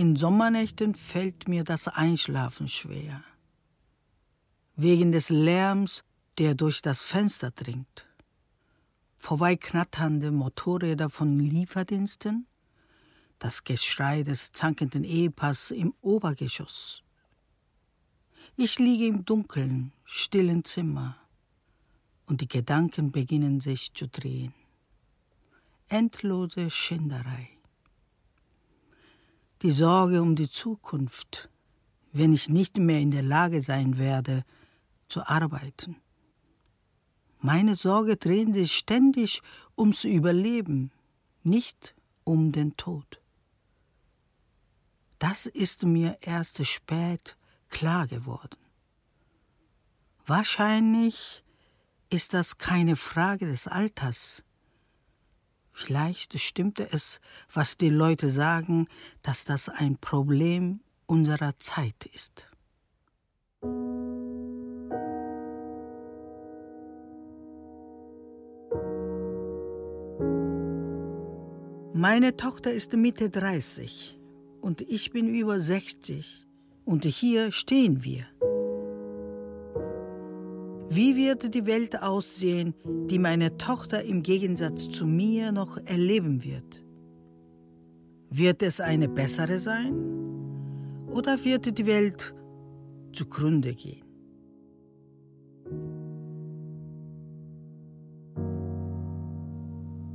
In Sommernächten fällt mir das Einschlafen schwer. Wegen des Lärms, der durch das Fenster dringt. Vorbeiknatternde Motorräder von Lieferdiensten, das Geschrei des zankenden Ehepaars im Obergeschoss. Ich liege im dunkeln, stillen Zimmer und die Gedanken beginnen sich zu drehen. Endlose Schinderei. Die Sorge um die Zukunft, wenn ich nicht mehr in der Lage sein werde, zu arbeiten. Meine Sorge drehen sich ständig ums Überleben, nicht um den Tod. Das ist mir erst spät klar geworden. Wahrscheinlich ist das keine Frage des Alters. Vielleicht stimmte es, was die Leute sagen, dass das ein Problem unserer Zeit ist. Meine Tochter ist Mitte 30 und ich bin über 60 und hier stehen wir. Wie wird die Welt aussehen, die meine Tochter im Gegensatz zu mir noch erleben wird? Wird es eine bessere sein oder wird die Welt zugrunde gehen?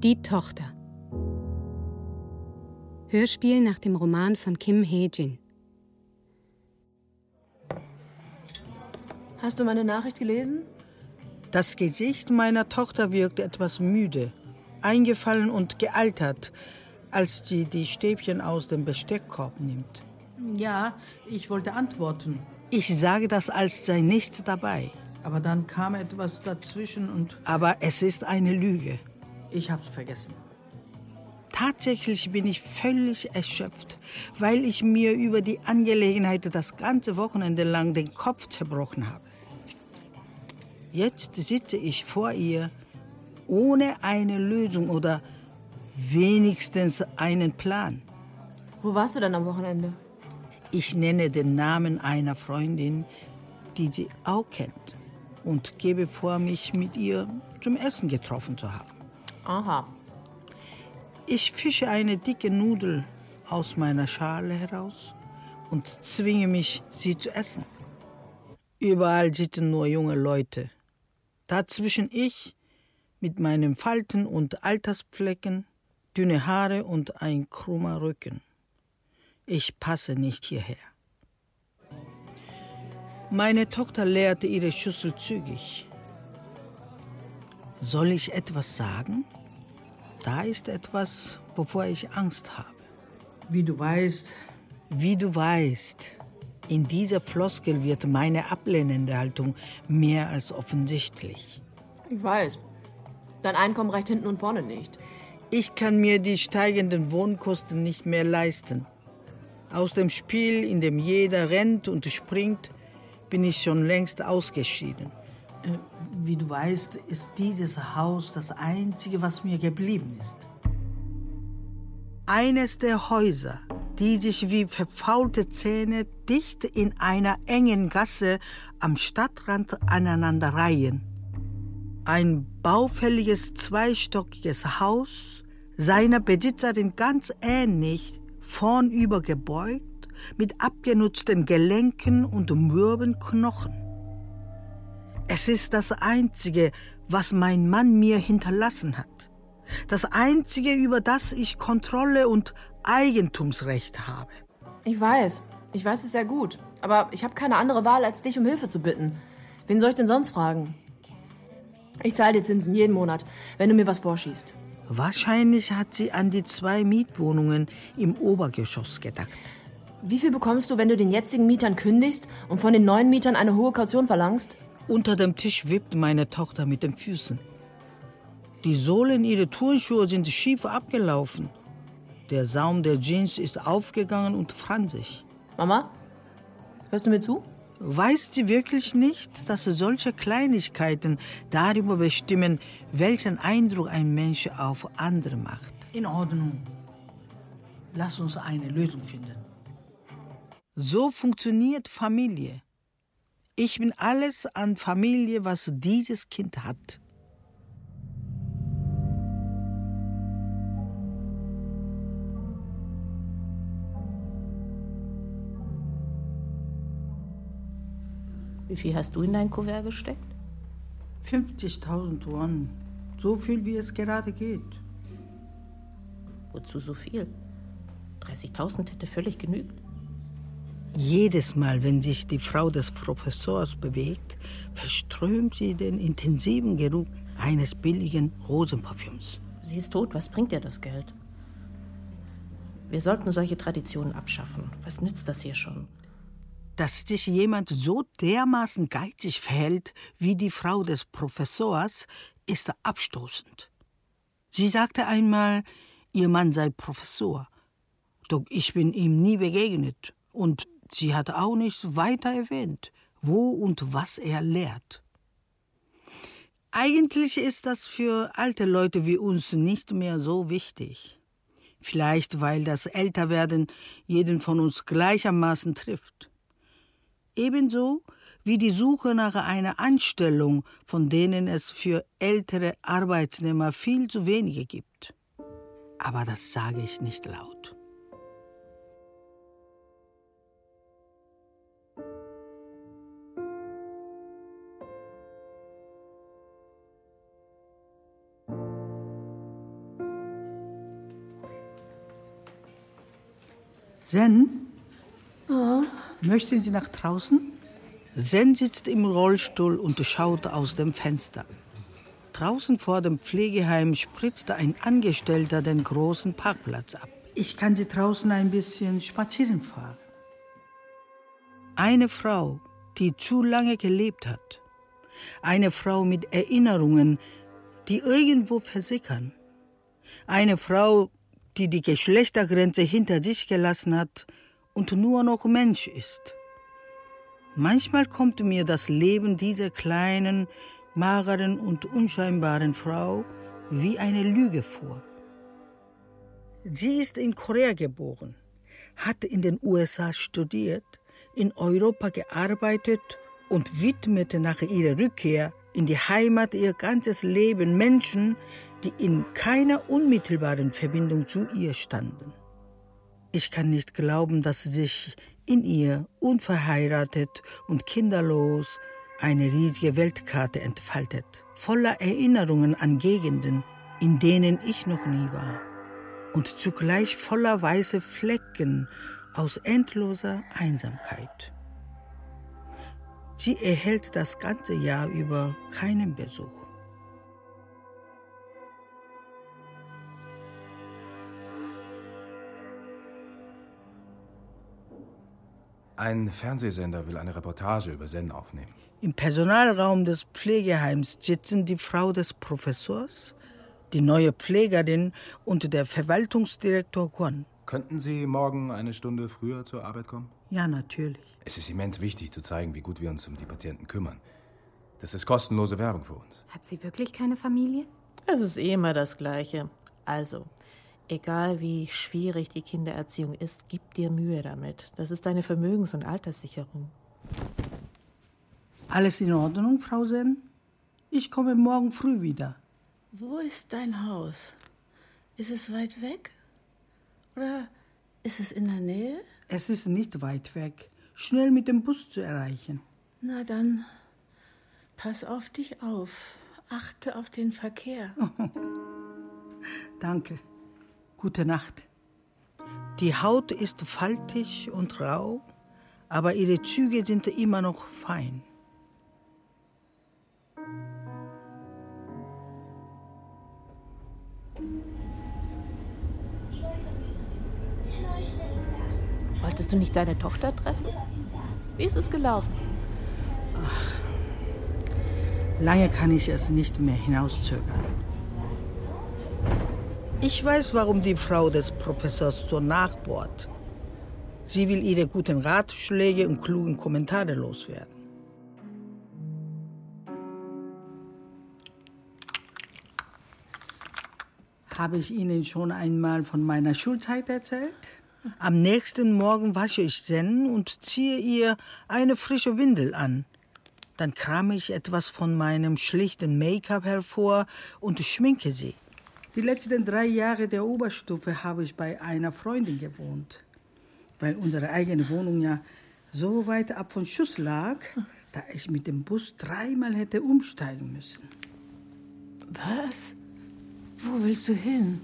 Die Tochter Hörspiel nach dem Roman von Kim Hee-jin. Hast du meine Nachricht gelesen? Das Gesicht meiner Tochter wirkt etwas müde, eingefallen und gealtert, als sie die Stäbchen aus dem Besteckkorb nimmt. Ja, ich wollte antworten. Ich sage das, als sei nichts dabei. Aber dann kam etwas dazwischen und. Aber es ist eine Lüge. Ich hab's vergessen. Tatsächlich bin ich völlig erschöpft, weil ich mir über die Angelegenheit das ganze Wochenende lang den Kopf zerbrochen habe. Jetzt sitze ich vor ihr ohne eine Lösung oder wenigstens einen Plan. Wo warst du denn am Wochenende? Ich nenne den Namen einer Freundin, die sie auch kennt und gebe vor, mich mit ihr zum Essen getroffen zu haben. Aha. Ich fische eine dicke Nudel aus meiner Schale heraus und zwinge mich, sie zu essen. Überall sitzen nur junge Leute. Dazwischen ich mit meinen Falten und Alterspflecken, dünne Haare und ein krummer Rücken. Ich passe nicht hierher. Meine Tochter leerte ihre Schüssel zügig. Soll ich etwas sagen? Da ist etwas, wovor ich Angst habe. Wie du weißt, wie du weißt, in dieser Floskel wird meine ablehnende Haltung mehr als offensichtlich. Ich weiß. Dein Einkommen reicht hinten und vorne nicht. Ich kann mir die steigenden Wohnkosten nicht mehr leisten. Aus dem Spiel, in dem jeder rennt und springt, bin ich schon längst ausgeschieden. Äh, wie du weißt, ist dieses Haus das einzige, was mir geblieben ist. Eines der Häuser, die sich wie verfaulte Zähne dicht in einer engen Gasse am Stadtrand aneinander reihen. Ein baufälliges zweistöckiges Haus, seiner Besitzerin ganz ähnlich, vornüber gebeugt, mit abgenutzten Gelenken und mürben Knochen. Es ist das Einzige, was mein Mann mir hinterlassen hat. Das Einzige, über das ich Kontrolle und Eigentumsrecht habe. Ich weiß. Ich weiß es sehr gut. Aber ich habe keine andere Wahl, als dich um Hilfe zu bitten. Wen soll ich denn sonst fragen? Ich zahle dir Zinsen jeden Monat, wenn du mir was vorschießt. Wahrscheinlich hat sie an die zwei Mietwohnungen im Obergeschoss gedacht. Wie viel bekommst du, wenn du den jetzigen Mietern kündigst und von den neuen Mietern eine hohe Kaution verlangst? Unter dem Tisch wippt meine Tochter mit den Füßen. Die Sohlen ihrer Turnschuhe sind schief abgelaufen. Der Saum der Jeans ist aufgegangen und franzig. Mama, hörst du mir zu? Weiß sie wirklich nicht, dass solche Kleinigkeiten darüber bestimmen, welchen Eindruck ein Mensch auf andere macht? In Ordnung. Lass uns eine Lösung finden. So funktioniert Familie. Ich bin alles an Familie, was dieses Kind hat. Wie viel hast du in dein Kuvert gesteckt? 50.000 Yuan. So viel, wie es gerade geht. Wozu so viel? 30.000 hätte völlig genügt. Jedes Mal, wenn sich die Frau des Professors bewegt, verströmt sie den intensiven Geruch eines billigen Rosenparfüms. Sie ist tot, was bringt ihr das Geld? Wir sollten solche Traditionen abschaffen. Was nützt das hier schon? Dass sich jemand so dermaßen geizig verhält wie die Frau des Professors, ist abstoßend. Sie sagte einmal, ihr Mann sei Professor. Doch ich bin ihm nie begegnet und Sie hat auch nicht weiter erwähnt, wo und was er lehrt. Eigentlich ist das für alte Leute wie uns nicht mehr so wichtig. Vielleicht weil das Älterwerden jeden von uns gleichermaßen trifft. Ebenso wie die Suche nach einer Anstellung, von denen es für ältere Arbeitsnehmer viel zu wenige gibt. Aber das sage ich nicht laut. Sen? Möchten Sie nach draußen? Sen sitzt im Rollstuhl und schaut aus dem Fenster. Draußen vor dem Pflegeheim spritzte ein Angestellter den großen Parkplatz ab. Ich kann Sie draußen ein bisschen spazieren fahren. Eine Frau, die zu lange gelebt hat. Eine Frau mit Erinnerungen, die irgendwo versickern. Eine Frau, die die Geschlechtergrenze hinter sich gelassen hat und nur noch Mensch ist. Manchmal kommt mir das Leben dieser kleinen, mageren und unscheinbaren Frau wie eine Lüge vor. Sie ist in Korea geboren, hat in den USA studiert, in Europa gearbeitet und widmete nach ihrer Rückkehr in die Heimat ihr ganzes Leben Menschen, die in keiner unmittelbaren Verbindung zu ihr standen. Ich kann nicht glauben, dass sich in ihr unverheiratet und kinderlos eine riesige Weltkarte entfaltet, voller Erinnerungen an Gegenden, in denen ich noch nie war, und zugleich voller weiße Flecken aus endloser Einsamkeit. Sie erhält das ganze Jahr über keinen Besuch. Ein Fernsehsender will eine Reportage über Zen aufnehmen. Im Personalraum des Pflegeheims sitzen die Frau des Professors, die neue Pflegerin und der Verwaltungsdirektor Kwon. Könnten Sie morgen eine Stunde früher zur Arbeit kommen? Ja, natürlich. Es ist immens wichtig zu zeigen, wie gut wir uns um die Patienten kümmern. Das ist kostenlose Werbung für uns. Hat sie wirklich keine Familie? Es ist eh immer das Gleiche. Also, Egal wie schwierig die Kindererziehung ist, gib dir Mühe damit. Das ist deine Vermögens- und Alterssicherung. Alles in Ordnung, Frau Sen? Ich komme morgen früh wieder. Wo ist dein Haus? Ist es weit weg? Oder ist es in der Nähe? Es ist nicht weit weg. Schnell mit dem Bus zu erreichen. Na dann, pass auf dich auf. Achte auf den Verkehr. Danke. Gute Nacht. Die Haut ist faltig und rau, aber ihre Züge sind immer noch fein. Wolltest du nicht deine Tochter treffen? Wie ist es gelaufen? Ach, lange kann ich es nicht mehr hinauszögern. Ich weiß, warum die Frau des Professors so nachbohrt. Sie will ihre guten Ratschläge und klugen Kommentare loswerden. Habe ich Ihnen schon einmal von meiner Schulzeit erzählt? Am nächsten Morgen wasche ich Zen und ziehe ihr eine frische Windel an. Dann krame ich etwas von meinem schlichten Make-up hervor und schminke sie. Die letzten drei Jahre der Oberstufe habe ich bei einer Freundin gewohnt. Weil unsere eigene Wohnung ja so weit ab von Schuss lag, da ich mit dem Bus dreimal hätte umsteigen müssen. Was? Wo willst du hin?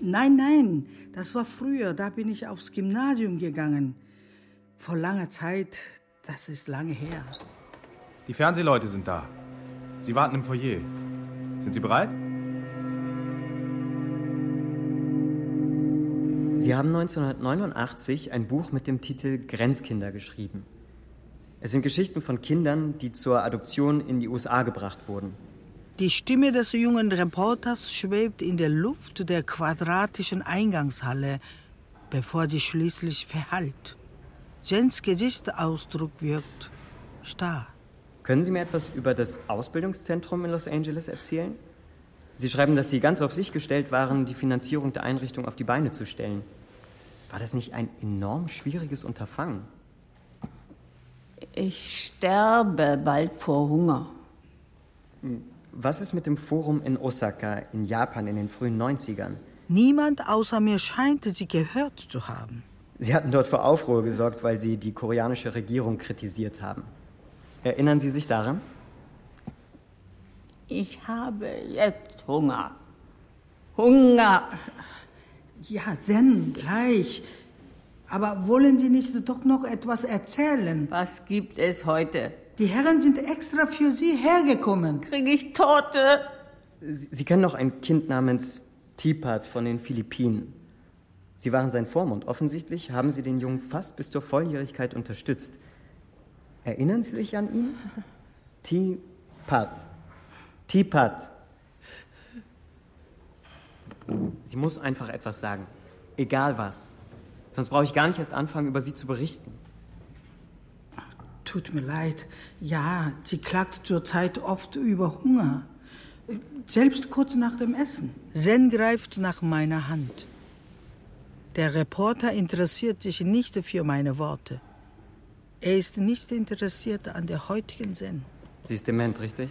Nein, nein, das war früher. Da bin ich aufs Gymnasium gegangen. Vor langer Zeit, das ist lange her. Die Fernsehleute sind da. Sie warten im Foyer. Sind Sie bereit? Sie haben 1989 ein Buch mit dem Titel Grenzkinder geschrieben. Es sind Geschichten von Kindern, die zur Adoption in die USA gebracht wurden. Die Stimme des jungen Reporters schwebt in der Luft der quadratischen Eingangshalle, bevor sie schließlich verhallt. Jens Gesichtsausdruck wirkt starr. Können Sie mir etwas über das Ausbildungszentrum in Los Angeles erzählen? Sie schreiben, dass Sie ganz auf sich gestellt waren, die Finanzierung der Einrichtung auf die Beine zu stellen. War das nicht ein enorm schwieriges Unterfangen? Ich sterbe bald vor Hunger. Was ist mit dem Forum in Osaka in Japan in den frühen 90ern? Niemand außer mir scheint sie gehört zu haben. Sie hatten dort für Aufruhr gesorgt, weil Sie die koreanische Regierung kritisiert haben. Erinnern Sie sich daran? Ich habe jetzt Hunger. Hunger. Ja, Zen, gleich. Aber wollen Sie nicht doch noch etwas erzählen? Was gibt es heute? Die Herren sind extra für Sie hergekommen. Kriege ich Torte? Sie, Sie kennen noch ein Kind namens Tipat von den Philippinen. Sie waren sein Vormund. Offensichtlich haben Sie den Jungen fast bis zur Volljährigkeit unterstützt. Erinnern Sie sich an ihn? Tipat. Tipat. Sie muss einfach etwas sagen. Egal was. Sonst brauche ich gar nicht erst anfangen, über sie zu berichten. Tut mir leid. Ja, sie klagt zurzeit oft über Hunger. Selbst kurz nach dem Essen. Zen greift nach meiner Hand. Der Reporter interessiert sich nicht für meine Worte. Er ist nicht interessiert an der heutigen Zen. Sie ist dement, richtig?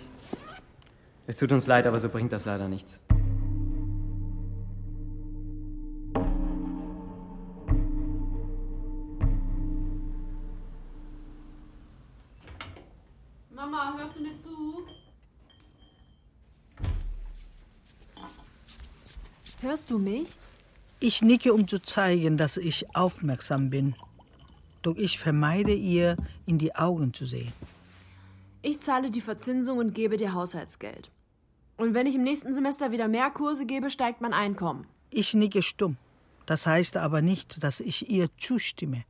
Es tut uns leid, aber so bringt das leider nichts. Mama, hörst du mir zu? Hörst du mich? Ich nicke, um zu zeigen, dass ich aufmerksam bin. Doch ich vermeide ihr, in die Augen zu sehen. Ich zahle die Verzinsung und gebe dir Haushaltsgeld. Und wenn ich im nächsten Semester wieder mehr Kurse gebe, steigt mein Einkommen. Ich nicke stumm. Das heißt aber nicht, dass ich ihr zustimme.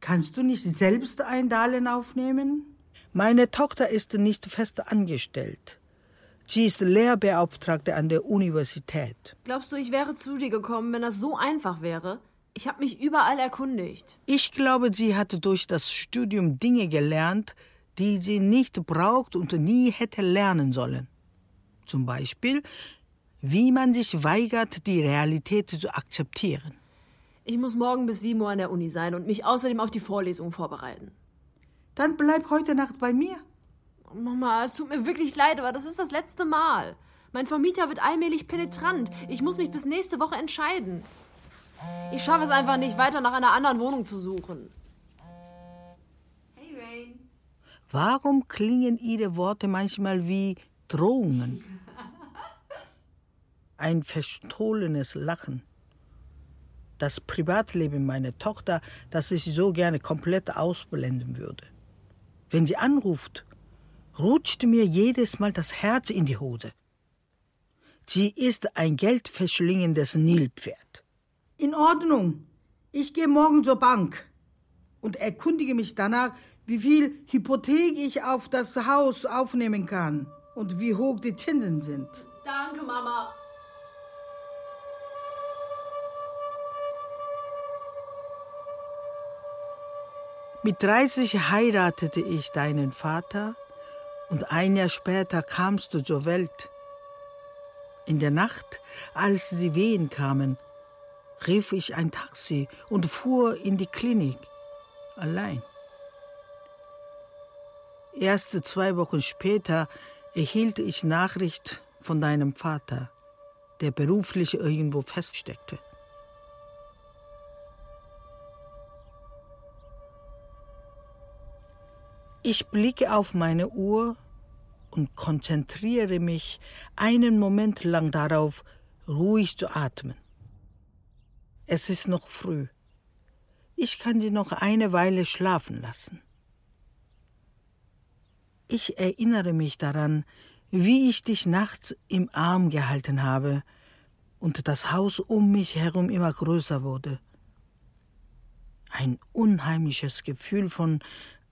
Kannst du nicht selbst ein Darlehen aufnehmen? Meine Tochter ist nicht fest angestellt. Sie ist Lehrbeauftragte an der Universität. Glaubst du, ich wäre zu dir gekommen, wenn das so einfach wäre? Ich habe mich überall erkundigt. Ich glaube, sie hat durch das Studium Dinge gelernt, die sie nicht braucht und nie hätte lernen sollen. Zum Beispiel, wie man sich weigert, die Realität zu akzeptieren. Ich muss morgen bis 7 Uhr an der Uni sein und mich außerdem auf die Vorlesung vorbereiten. Dann bleib heute Nacht bei mir. Mama, es tut mir wirklich leid, aber das ist das letzte Mal. Mein Vermieter wird allmählich penetrant. Ich muss mich bis nächste Woche entscheiden. Ich schaffe es einfach nicht, weiter nach einer anderen Wohnung zu suchen. Warum klingen ihre Worte manchmal wie Drohungen? Ein verstohlenes Lachen. Das Privatleben meiner Tochter, das ich so gerne komplett ausblenden würde. Wenn sie anruft, rutscht mir jedes Mal das Herz in die Hose. Sie ist ein geldverschlingendes Nilpferd. In Ordnung. Ich gehe morgen zur Bank und erkundige mich danach, wie viel Hypothek ich auf das Haus aufnehmen kann und wie hoch die Zinsen sind. Danke, Mama. Mit 30 heiratete ich deinen Vater und ein Jahr später kamst du zur Welt. In der Nacht, als die Wehen kamen, rief ich ein Taxi und fuhr in die Klinik. Allein. Erste zwei Wochen später erhielt ich Nachricht von deinem Vater, der beruflich irgendwo feststeckte. Ich blicke auf meine Uhr und konzentriere mich einen Moment lang darauf, ruhig zu atmen. Es ist noch früh. Ich kann sie noch eine Weile schlafen lassen. Ich erinnere mich daran, wie ich dich nachts im Arm gehalten habe und das Haus um mich herum immer größer wurde. Ein unheimliches Gefühl von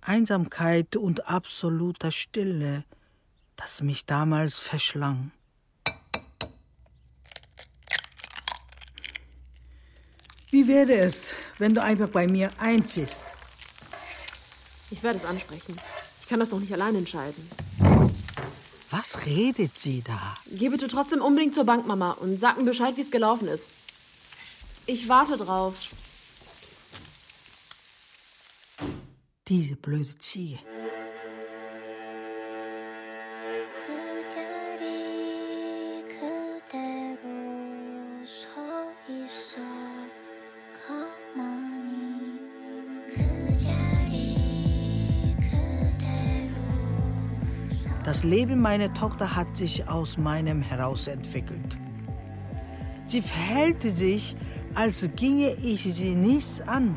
Einsamkeit und absoluter Stille, das mich damals verschlang. Wie wäre es, wenn du einfach bei mir einziehst? Ich werde es ansprechen. Ich kann das doch nicht allein entscheiden. Was redet sie da? Geh bitte trotzdem unbedingt zur Bank, Mama, und sag mir Bescheid, wie es gelaufen ist. Ich warte drauf. Diese blöde Ziege. Leben meiner Tochter hat sich aus meinem heraus entwickelt. Sie verhält sich, als ginge ich sie nichts an,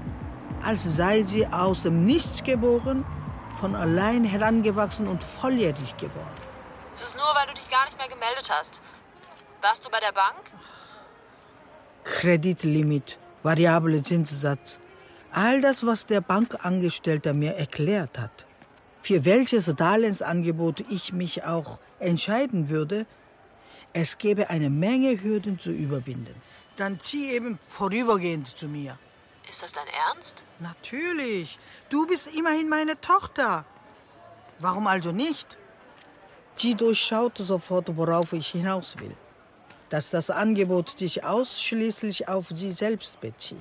als sei sie aus dem Nichts geboren, von allein herangewachsen und volljährig geworden. Es ist nur, weil du dich gar nicht mehr gemeldet hast. Warst du bei der Bank? Kreditlimit, variable Zinssatz. All das, was der Bankangestellte mir erklärt hat für welches Darlehensangebot ich mich auch entscheiden würde, es gäbe eine Menge Hürden zu überwinden. Dann zieh eben vorübergehend zu mir. Ist das dein Ernst? Natürlich. Du bist immerhin meine Tochter. Warum also nicht? Sie durchschaute sofort, worauf ich hinaus will. Dass das Angebot sich ausschließlich auf sie selbst bezieht.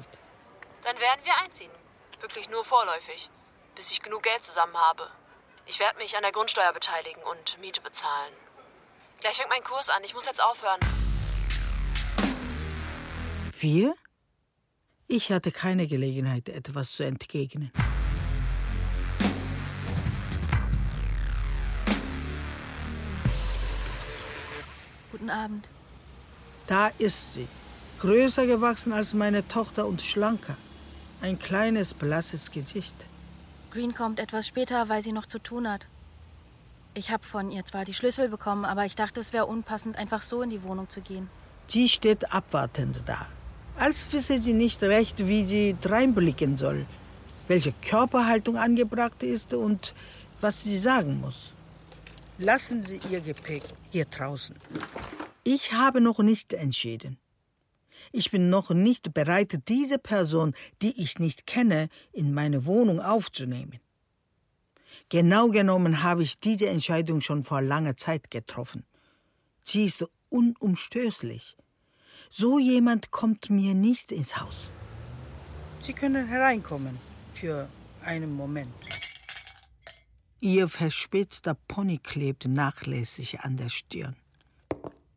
Dann werden wir einziehen. Wirklich nur vorläufig. Bis ich genug Geld zusammen habe. Ich werde mich an der Grundsteuer beteiligen und Miete bezahlen. Gleich fängt mein Kurs an. Ich muss jetzt aufhören. Wir? Ich hatte keine Gelegenheit, etwas zu entgegnen. Guten Abend. Da ist sie. Größer gewachsen als meine Tochter und schlanker. Ein kleines, blasses Gesicht. Green kommt etwas später, weil sie noch zu tun hat. Ich habe von ihr zwar die Schlüssel bekommen, aber ich dachte, es wäre unpassend, einfach so in die Wohnung zu gehen. Sie steht abwartend da, als wisse sie nicht recht, wie sie dreinblicken soll, welche Körperhaltung angebracht ist und was sie sagen muss. Lassen Sie Ihr Gepäck hier draußen. Ich habe noch nicht entschieden. Ich bin noch nicht bereit, diese Person, die ich nicht kenne, in meine Wohnung aufzunehmen. Genau genommen habe ich diese Entscheidung schon vor langer Zeit getroffen. Sie ist unumstößlich. So jemand kommt mir nicht ins Haus. Sie können hereinkommen für einen Moment. Ihr verspitzter Pony klebt nachlässig an der Stirn.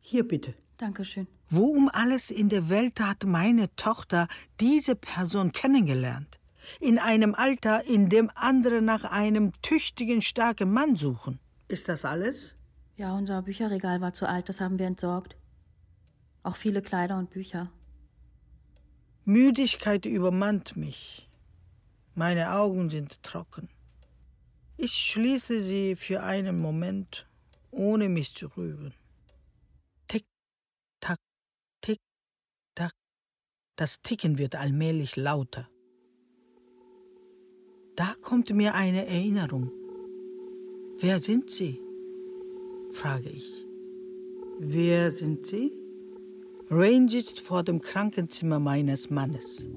Hier bitte. Dankeschön. Wo um alles in der Welt hat meine Tochter diese Person kennengelernt? In einem Alter, in dem andere nach einem tüchtigen, starken Mann suchen. Ist das alles? Ja, unser Bücherregal war zu alt, das haben wir entsorgt. Auch viele Kleider und Bücher. Müdigkeit übermannt mich. Meine Augen sind trocken. Ich schließe sie für einen Moment, ohne mich zu rühren. Das Ticken wird allmählich lauter. Da kommt mir eine Erinnerung. Wer sind Sie? frage ich. Wer sind Sie? Range ist vor dem Krankenzimmer meines Mannes.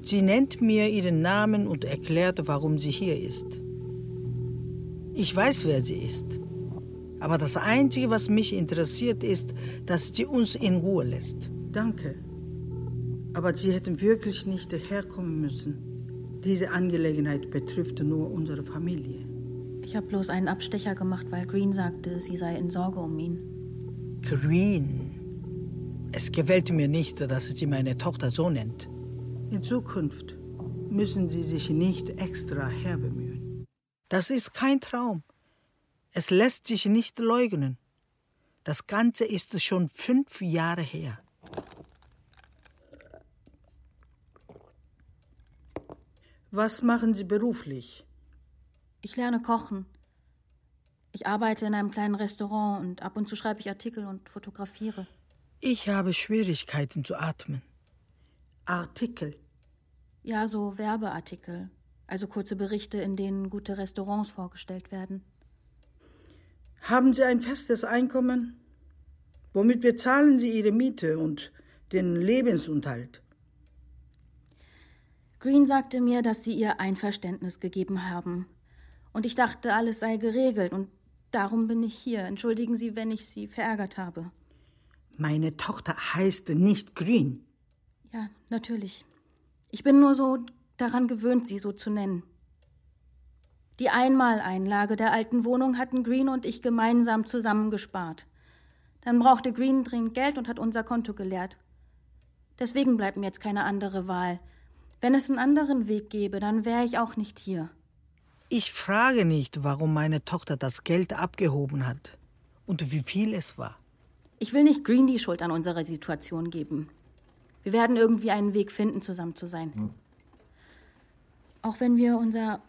Sie nennt mir ihren Namen und erklärt, warum sie hier ist. Ich weiß, wer sie ist. Aber das Einzige, was mich interessiert, ist, dass sie uns in Ruhe lässt. Danke. Aber Sie hätten wirklich nicht herkommen müssen. Diese Angelegenheit betrifft nur unsere Familie. Ich habe bloß einen Abstecher gemacht, weil Green sagte, sie sei in Sorge um ihn. Green. Es gefällt mir nicht, dass sie meine Tochter so nennt. In Zukunft müssen Sie sich nicht extra herbemühen. Das ist kein Traum. Es lässt sich nicht leugnen. Das Ganze ist schon fünf Jahre her. Was machen Sie beruflich? Ich lerne kochen. Ich arbeite in einem kleinen Restaurant und ab und zu schreibe ich Artikel und fotografiere. Ich habe Schwierigkeiten zu atmen. Artikel. Ja, so Werbeartikel. Also kurze Berichte, in denen gute Restaurants vorgestellt werden. Haben Sie ein festes Einkommen? Womit bezahlen Sie Ihre Miete und den Lebensunterhalt? Green sagte mir, dass Sie ihr Einverständnis gegeben haben. Und ich dachte, alles sei geregelt und darum bin ich hier. Entschuldigen Sie, wenn ich Sie verärgert habe. Meine Tochter heißt nicht Green. Ja, natürlich. Ich bin nur so daran gewöhnt, Sie so zu nennen. Die Einmaleinlage der alten Wohnung hatten Green und ich gemeinsam zusammengespart. Dann brauchte Green dringend Geld und hat unser Konto geleert. Deswegen bleibt mir jetzt keine andere Wahl. Wenn es einen anderen Weg gäbe, dann wäre ich auch nicht hier. Ich frage nicht, warum meine Tochter das Geld abgehoben hat und wie viel es war. Ich will nicht Green die Schuld an unserer Situation geben. Wir werden irgendwie einen Weg finden, zusammen zu sein. Hm. Auch wenn wir unser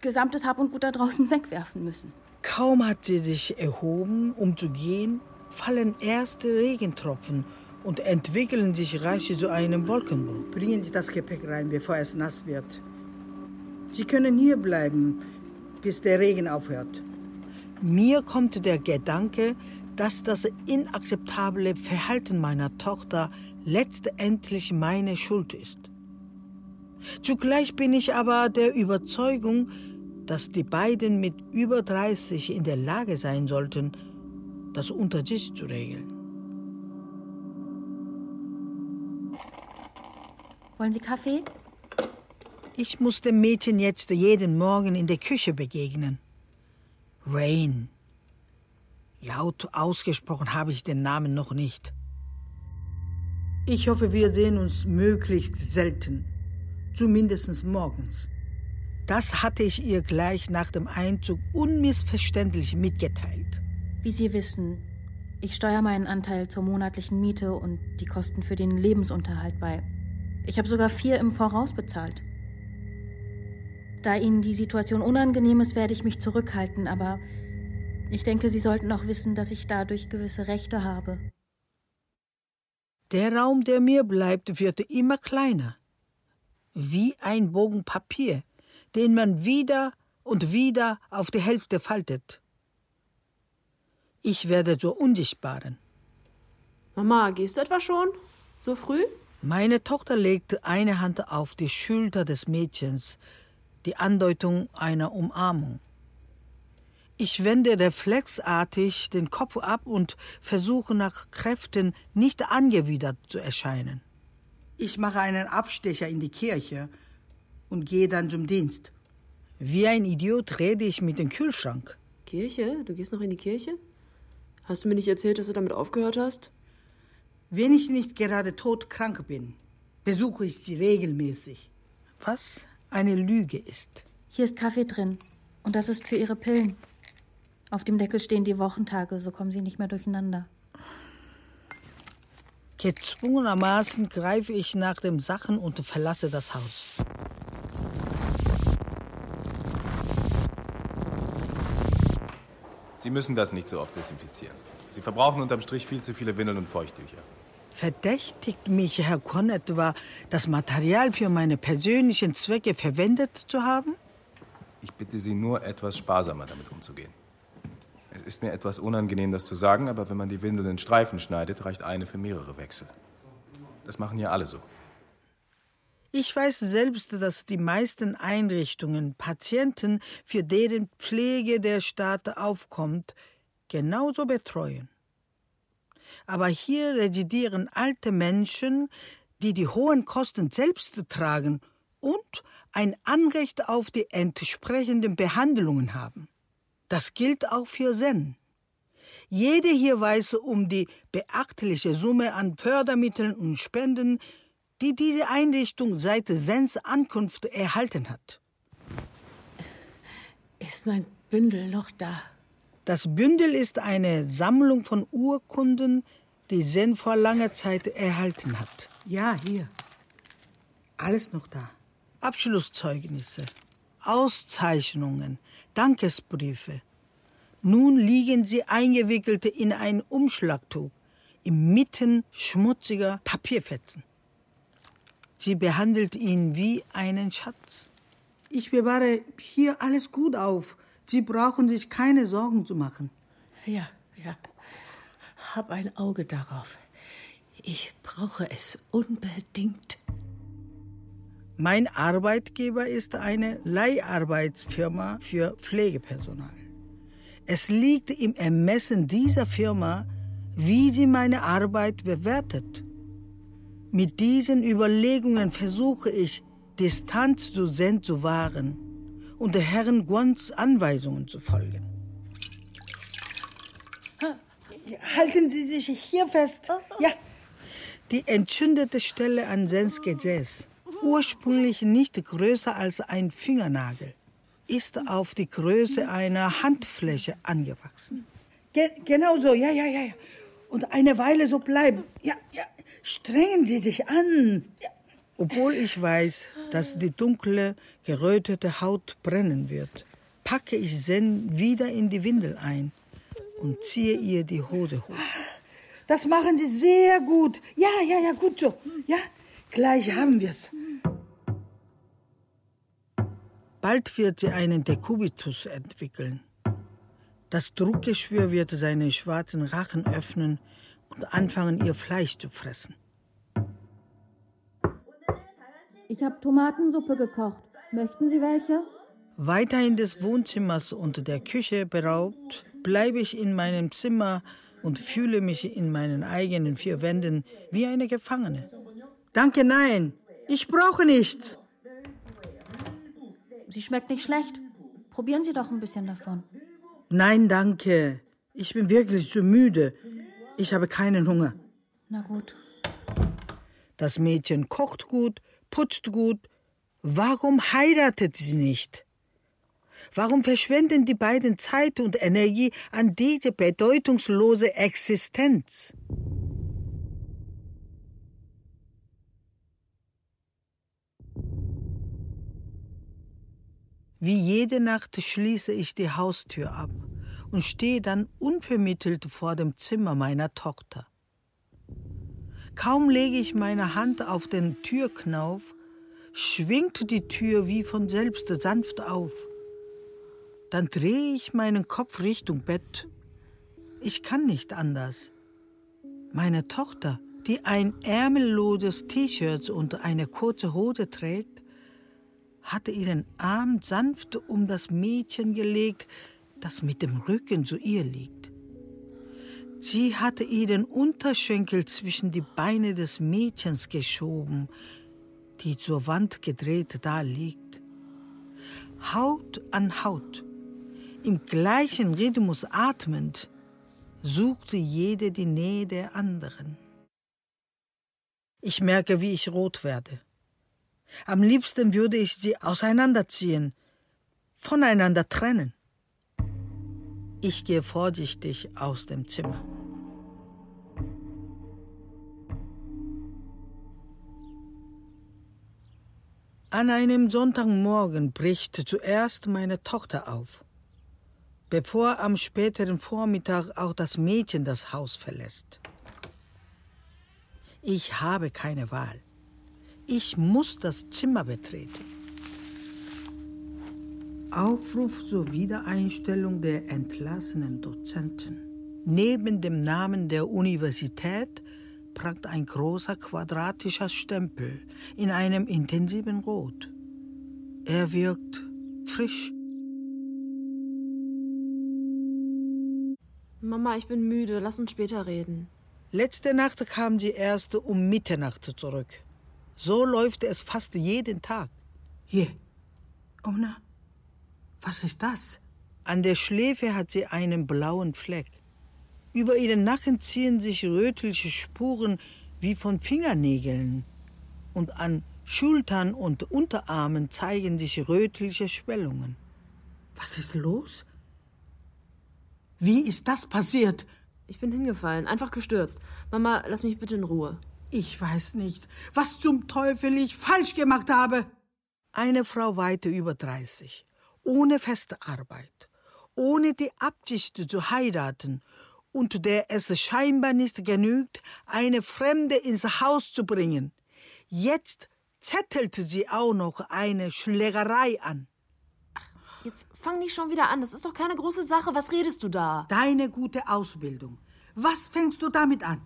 gesamtes Hab und Gut da draußen wegwerfen müssen. Kaum hat sie sich erhoben, um zu gehen, fallen erste Regentropfen und entwickeln sich rasch zu einem Wolkenbruch. Bringen Sie das Gepäck rein, bevor es nass wird. Sie können hier bleiben, bis der Regen aufhört. Mir kommt der Gedanke, dass das inakzeptable Verhalten meiner Tochter letztendlich meine Schuld ist. Zugleich bin ich aber der Überzeugung, dass die beiden mit über 30 in der Lage sein sollten, das unter sich zu regeln. Wollen Sie Kaffee? Ich muss dem Mädchen jetzt jeden Morgen in der Küche begegnen. Rain. Laut ausgesprochen habe ich den Namen noch nicht. Ich hoffe, wir sehen uns möglichst selten, zumindest morgens. Das hatte ich ihr gleich nach dem Einzug unmissverständlich mitgeteilt. Wie Sie wissen, ich steuere meinen Anteil zur monatlichen Miete und die Kosten für den Lebensunterhalt bei. Ich habe sogar vier im Voraus bezahlt. Da Ihnen die Situation unangenehm ist, werde ich mich zurückhalten, aber ich denke, Sie sollten auch wissen, dass ich dadurch gewisse Rechte habe. Der Raum, der mir bleibt, wird immer kleiner. Wie ein Bogen Papier, den man wieder und wieder auf die Hälfte faltet. Ich werde zur Unsichtbaren. Mama, gehst du etwa schon? So früh? Meine Tochter legte eine Hand auf die Schulter des Mädchens, die Andeutung einer Umarmung. Ich wende reflexartig den Kopf ab und versuche nach Kräften nicht angewidert zu erscheinen. Ich mache einen Abstecher in die Kirche und gehe dann zum Dienst. Wie ein Idiot rede ich mit dem Kühlschrank. Kirche? Du gehst noch in die Kirche? Hast du mir nicht erzählt, dass du damit aufgehört hast? Wenn ich nicht gerade todkrank bin, besuche ich sie regelmäßig. Was eine Lüge ist. Hier ist Kaffee drin. Und das ist für Ihre Pillen. Auf dem Deckel stehen die Wochentage, so kommen Sie nicht mehr durcheinander. Gezwungenermaßen greife ich nach den Sachen und verlasse das Haus. Sie müssen das nicht so oft desinfizieren. Sie verbrauchen unterm Strich viel zu viele Windeln und Feuchttücher. Verdächtigt mich Herr Konn etwa, das Material für meine persönlichen Zwecke verwendet zu haben? Ich bitte Sie nur, etwas sparsamer damit umzugehen. Es ist mir etwas unangenehm, das zu sagen, aber wenn man die Windeln in Streifen schneidet, reicht eine für mehrere Wechsel. Das machen ja alle so. Ich weiß selbst, dass die meisten Einrichtungen Patienten, für deren Pflege der Staat aufkommt, genauso betreuen. Aber hier residieren alte Menschen, die die hohen Kosten selbst tragen und ein Anrecht auf die entsprechenden Behandlungen haben. Das gilt auch für Zen. Jede hier weiß um die beachtliche Summe an Fördermitteln und Spenden, die diese Einrichtung seit Sens Ankunft erhalten hat. Ist mein Bündel noch da? Das Bündel ist eine Sammlung von Urkunden, die Zen vor langer Zeit erhalten hat. Ja, hier. Alles noch da. Abschlusszeugnisse, Auszeichnungen, Dankesbriefe. Nun liegen sie eingewickelt in ein Umschlagtuch, inmitten schmutziger Papierfetzen. Sie behandelt ihn wie einen Schatz. Ich bewahre hier alles gut auf. Sie brauchen sich keine Sorgen zu machen. Ja, ja. Hab ein Auge darauf. Ich brauche es unbedingt. Mein Arbeitgeber ist eine Leiharbeitsfirma für Pflegepersonal. Es liegt im Ermessen dieser Firma, wie sie meine Arbeit bewertet. Mit diesen Überlegungen versuche ich, Distanz zu Zen zu wahren und der Herrn Guans Anweisungen zu folgen. Halten Sie sich hier fest. Ja. Die entzündete Stelle an Sens Gesäß, ursprünglich nicht größer als ein Fingernagel, ist auf die Größe einer Handfläche angewachsen. Ge genau so, ja, ja, ja. Und eine Weile so bleiben. Ja, ja. Strengen Sie sich an. Ja. Obwohl ich weiß, dass die dunkle, gerötete Haut brennen wird, packe ich Zen wieder in die Windel ein und ziehe ihr die Hose hoch. Das machen Sie sehr gut. Ja, ja, ja, gut so. Ja, gleich haben wir's. Bald wird sie einen Dekubitus entwickeln. Das Druckgeschwür wird seinen schwarzen Rachen öffnen und anfangen, ihr Fleisch zu fressen. Ich habe Tomatensuppe gekocht. Möchten Sie welche? Weiterhin des Wohnzimmers und der Küche beraubt, bleibe ich in meinem Zimmer und fühle mich in meinen eigenen vier Wänden wie eine Gefangene. Danke, nein, ich brauche nichts. Sie schmeckt nicht schlecht. Probieren Sie doch ein bisschen davon. Nein, danke. Ich bin wirklich zu müde. Ich habe keinen Hunger. Na gut. Das Mädchen kocht gut, putzt gut. Warum heiratet sie nicht? Warum verschwenden die beiden Zeit und Energie an diese bedeutungslose Existenz? Wie jede Nacht schließe ich die Haustür ab und stehe dann unvermittelt vor dem Zimmer meiner Tochter. Kaum lege ich meine Hand auf den Türknauf, schwingt die Tür wie von selbst sanft auf. Dann drehe ich meinen Kopf Richtung Bett. Ich kann nicht anders. Meine Tochter, die ein ärmelloses T-Shirt und eine kurze Hose trägt, hatte ihren Arm sanft um das Mädchen gelegt, das mit dem Rücken zu ihr liegt. Sie hatte ihren Unterschenkel zwischen die Beine des Mädchens geschoben, die zur Wand gedreht da liegt. Haut an Haut, im gleichen Rhythmus atmend, suchte jede die Nähe der anderen. Ich merke, wie ich rot werde. Am liebsten würde ich sie auseinanderziehen, voneinander trennen. Ich gehe vorsichtig aus dem Zimmer. An einem Sonntagmorgen bricht zuerst meine Tochter auf, bevor am späteren Vormittag auch das Mädchen das Haus verlässt. Ich habe keine Wahl. Ich muss das Zimmer betreten. Aufruf zur Wiedereinstellung der entlassenen Dozenten. Neben dem Namen der Universität prangt ein großer quadratischer Stempel in einem intensiven Rot. Er wirkt frisch. Mama, ich bin müde. Lass uns später reden. Letzte Nacht kam sie erst um Mitternacht zurück. So läuft es fast jeden Tag. Hier. Omna, was ist das? An der Schläfe hat sie einen blauen Fleck. Über ihren Nacken ziehen sich rötliche Spuren wie von Fingernägeln. Und an Schultern und Unterarmen zeigen sich rötliche Schwellungen. Was ist los? Wie ist das passiert? Ich bin hingefallen, einfach gestürzt. Mama, lass mich bitte in Ruhe. Ich weiß nicht, was zum Teufel ich falsch gemacht habe. Eine Frau weiter über 30, ohne feste Arbeit, ohne die Absicht zu heiraten und der es scheinbar nicht genügt, eine Fremde ins Haus zu bringen. Jetzt zettelte sie auch noch eine Schlägerei an. Jetzt fang nicht schon wieder an. Das ist doch keine große Sache. Was redest du da? Deine gute Ausbildung. Was fängst du damit an?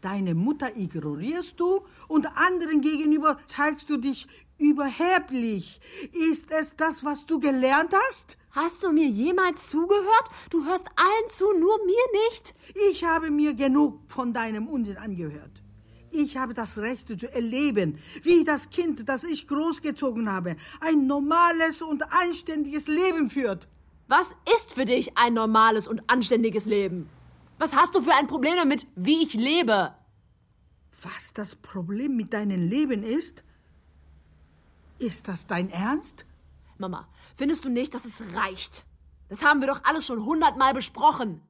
Deine Mutter ignorierst du und anderen gegenüber zeigst du dich überheblich. Ist es das, was du gelernt hast? Hast du mir jemals zugehört? Du hörst allen zu, nur mir nicht. Ich habe mir genug von deinem Unsinn angehört. Ich habe das Recht zu erleben, wie das Kind, das ich großgezogen habe, ein normales und anständiges Leben führt. Was ist für dich ein normales und anständiges Leben? Was hast du für ein Problem damit, wie ich lebe? Was das Problem mit deinem Leben ist? Ist das dein Ernst? Mama, findest du nicht, dass es reicht? Das haben wir doch alles schon hundertmal besprochen.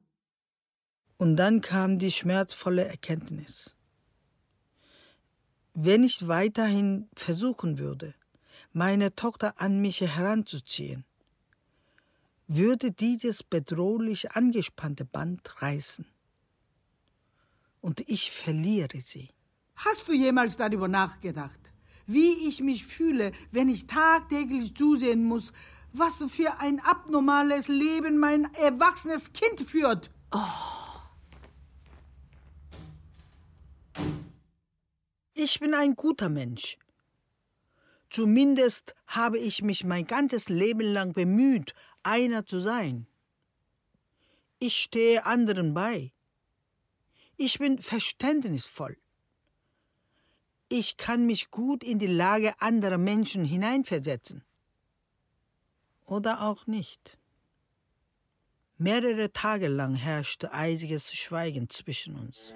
Und dann kam die schmerzvolle Erkenntnis. Wenn ich weiterhin versuchen würde, meine Tochter an mich heranzuziehen, würde dieses bedrohlich angespannte Band reißen. Und ich verliere sie. Hast du jemals darüber nachgedacht, wie ich mich fühle, wenn ich tagtäglich zusehen muss, was für ein abnormales Leben mein erwachsenes Kind führt? Oh. Ich bin ein guter Mensch. Zumindest habe ich mich mein ganzes Leben lang bemüht, einer zu sein. Ich stehe anderen bei. Ich bin verständnisvoll. Ich kann mich gut in die Lage anderer Menschen hineinversetzen. Oder auch nicht. Mehrere Tage lang herrschte eisiges Schweigen zwischen uns.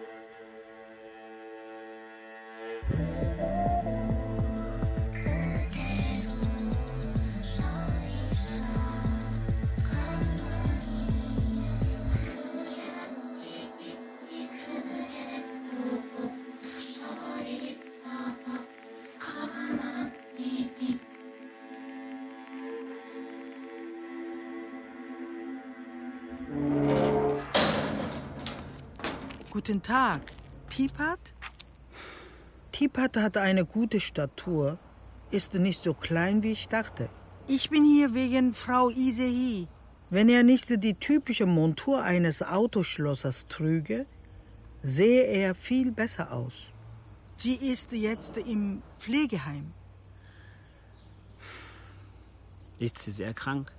Guten Tag. Tipat? Tipat hat eine gute Statur, ist nicht so klein, wie ich dachte. Ich bin hier wegen Frau Isehi. Wenn er nicht die typische Montur eines Autoschlossers trüge, sehe er viel besser aus. Sie ist jetzt im Pflegeheim. Ist sie sehr krank?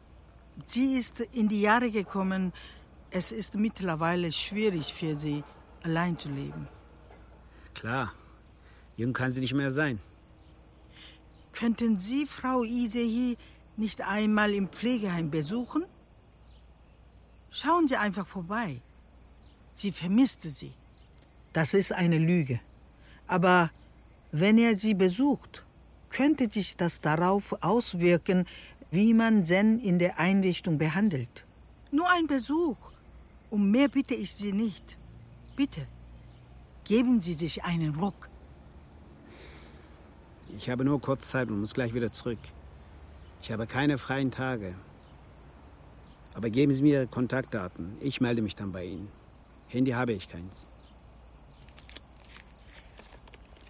Sie ist in die Jahre gekommen. Es ist mittlerweile schwierig für sie, allein zu leben. Klar, jung kann sie nicht mehr sein. Könnten Sie Frau Isehi nicht einmal im Pflegeheim besuchen? Schauen Sie einfach vorbei. Sie vermisste sie. Das ist eine Lüge. Aber wenn er sie besucht, könnte sich das darauf auswirken, wie man Zen in der Einrichtung behandelt. Nur ein Besuch. Um mehr bitte ich Sie nicht. Bitte, geben Sie sich einen Ruck. Ich habe nur kurz Zeit und muss gleich wieder zurück. Ich habe keine freien Tage. Aber geben Sie mir Kontaktdaten. Ich melde mich dann bei Ihnen. Handy habe ich keins.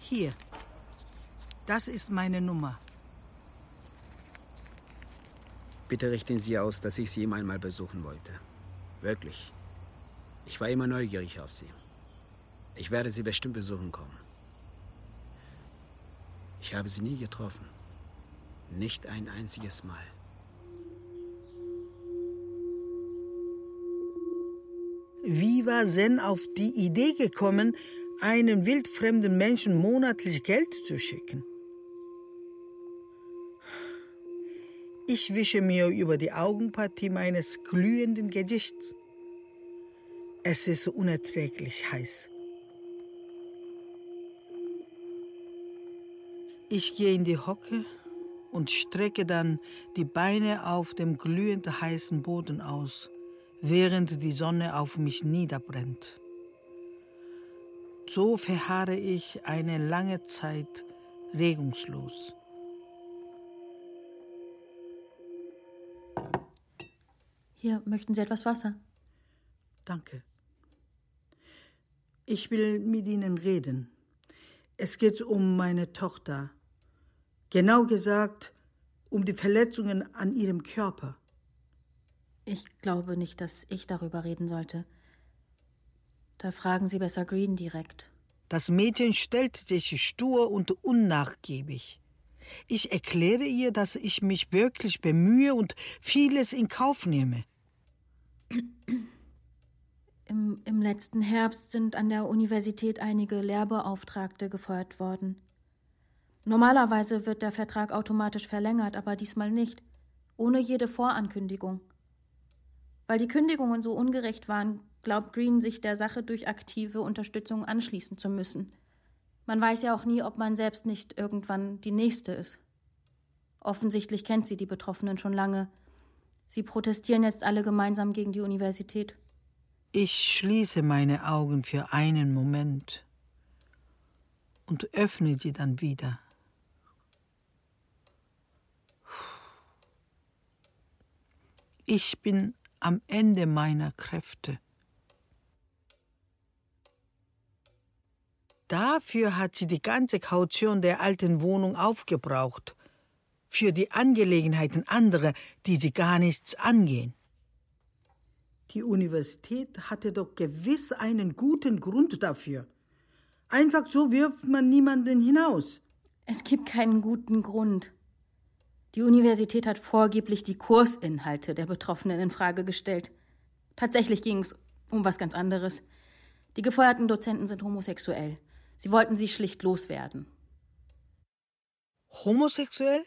Hier. Das ist meine Nummer. Bitte richten Sie aus, dass ich Sie ihm einmal besuchen wollte. Wirklich. Ich war immer neugierig auf Sie. Ich werde Sie bestimmt besuchen kommen. Ich habe Sie nie getroffen. Nicht ein einziges Mal. Wie war Zen auf die Idee gekommen, einen wildfremden Menschen monatlich Geld zu schicken. Ich wische mir über die Augenpartie meines glühenden Gesichts. Es ist unerträglich heiß. Ich gehe in die Hocke und strecke dann die Beine auf dem glühend heißen Boden aus, während die Sonne auf mich niederbrennt. So verharre ich eine lange Zeit regungslos. Hier, möchten Sie etwas Wasser? Danke. Ich will mit Ihnen reden. Es geht um meine Tochter. Genau gesagt, um die Verletzungen an ihrem Körper. Ich glaube nicht, dass ich darüber reden sollte. Da fragen Sie besser Green direkt. Das Mädchen stellt sich stur und unnachgiebig. Ich erkläre ihr, dass ich mich wirklich bemühe und vieles in Kauf nehme. Im, Im letzten Herbst sind an der Universität einige Lehrbeauftragte gefeuert worden. Normalerweise wird der Vertrag automatisch verlängert, aber diesmal nicht, ohne jede Vorankündigung. Weil die Kündigungen so ungerecht waren, glaubt Green, sich der Sache durch aktive Unterstützung anschließen zu müssen. Man weiß ja auch nie, ob man selbst nicht irgendwann die Nächste ist. Offensichtlich kennt sie die Betroffenen schon lange. Sie protestieren jetzt alle gemeinsam gegen die Universität. Ich schließe meine Augen für einen Moment und öffne sie dann wieder. Ich bin am Ende meiner Kräfte. Dafür hat sie die ganze Kaution der alten Wohnung aufgebraucht. Für die Angelegenheiten anderer, die sie gar nichts angehen. Die Universität hatte doch gewiss einen guten Grund dafür. Einfach so wirft man niemanden hinaus. Es gibt keinen guten Grund. Die Universität hat vorgeblich die Kursinhalte der Betroffenen in Frage gestellt. Tatsächlich ging es um was ganz anderes. Die gefeuerten Dozenten sind homosexuell. Sie wollten sie schlicht loswerden. Homosexuell?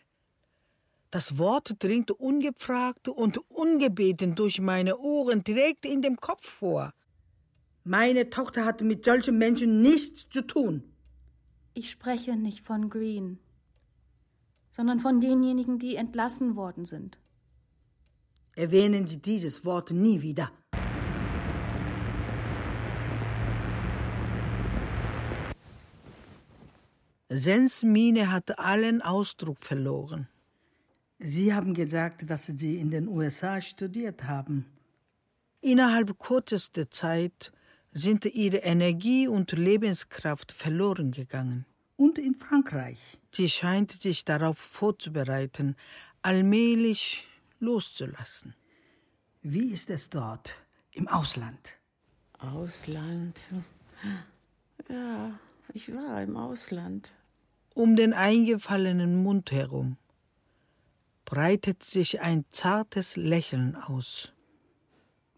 Das Wort dringt ungefragt und ungebeten durch meine Ohren direkt in dem Kopf vor. Meine Tochter hatte mit solchen Menschen nichts zu tun. Ich spreche nicht von Green, sondern von denjenigen, die entlassen worden sind. Erwähnen Sie dieses Wort nie wieder. Sens Miene hatte allen Ausdruck verloren. Sie haben gesagt, dass Sie in den USA studiert haben. Innerhalb kürzester Zeit sind Ihre Energie und Lebenskraft verloren gegangen. Und in Frankreich. Sie scheint sich darauf vorzubereiten, allmählich loszulassen. Wie ist es dort im Ausland? Ausland? Ja, ich war im Ausland um den eingefallenen Mund herum breitet sich ein zartes Lächeln aus.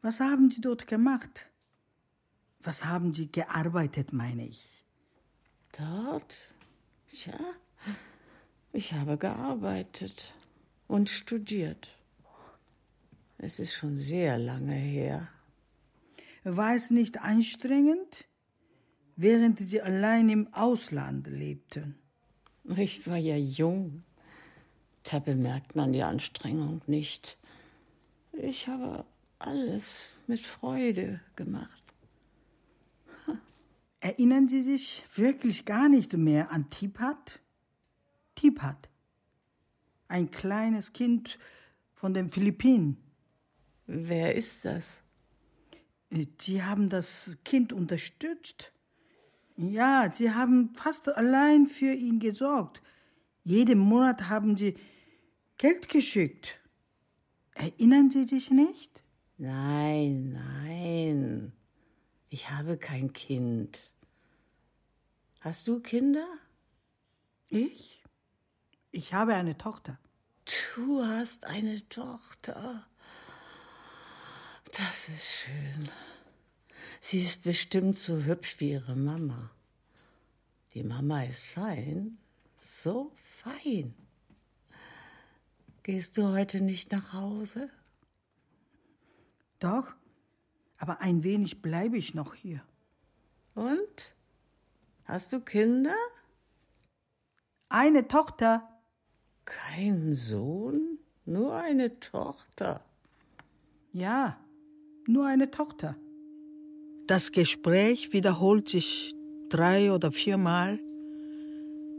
Was haben Sie dort gemacht? Was haben Sie gearbeitet, meine ich? Dort? Tja, ich habe gearbeitet und studiert. Es ist schon sehr lange her. War es nicht anstrengend, während Sie allein im Ausland lebten? Ich war ja jung. Da bemerkt man die Anstrengung nicht. Ich habe alles mit Freude gemacht. Erinnern Sie sich wirklich gar nicht mehr an Tipat? Tipat. Ein kleines Kind von den Philippinen. Wer ist das? Sie haben das Kind unterstützt. Ja, sie haben fast allein für ihn gesorgt. Jeden Monat haben sie Geld geschickt. Erinnern Sie sich nicht? Nein, nein. Ich habe kein Kind. Hast du Kinder? Ich? Ich habe eine Tochter. Du hast eine Tochter. Das ist schön. Sie ist bestimmt so hübsch wie ihre Mama. Die Mama ist fein, so fein. Gehst du heute nicht nach Hause? Doch, aber ein wenig bleibe ich noch hier. Und? Hast du Kinder? Eine Tochter. Kein Sohn, nur eine Tochter. Ja, nur eine Tochter. Das Gespräch wiederholt sich drei oder viermal.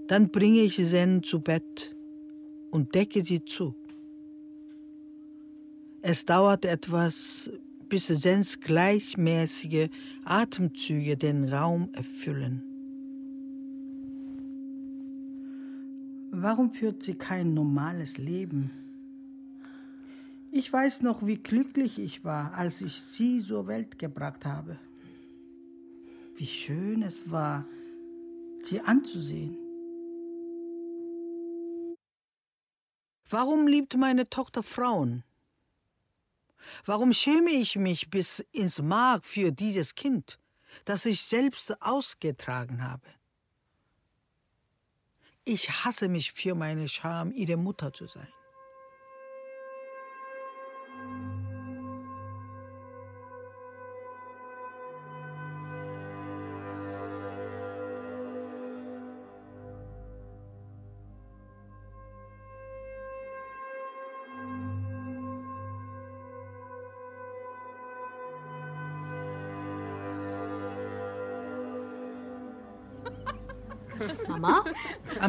Dann bringe ich Zen zu Bett und decke sie zu. Es dauert etwas, Sens gleichmäßige Atemzüge den Raum erfüllen. Warum führt sie kein normales Leben? Ich weiß noch, wie glücklich ich war, als ich sie zur Welt gebracht habe. Wie schön es war, sie anzusehen. Warum liebt meine Tochter Frauen? Warum schäme ich mich bis ins Mark für dieses Kind, das ich selbst ausgetragen habe? Ich hasse mich für meine Scham, ihre Mutter zu sein.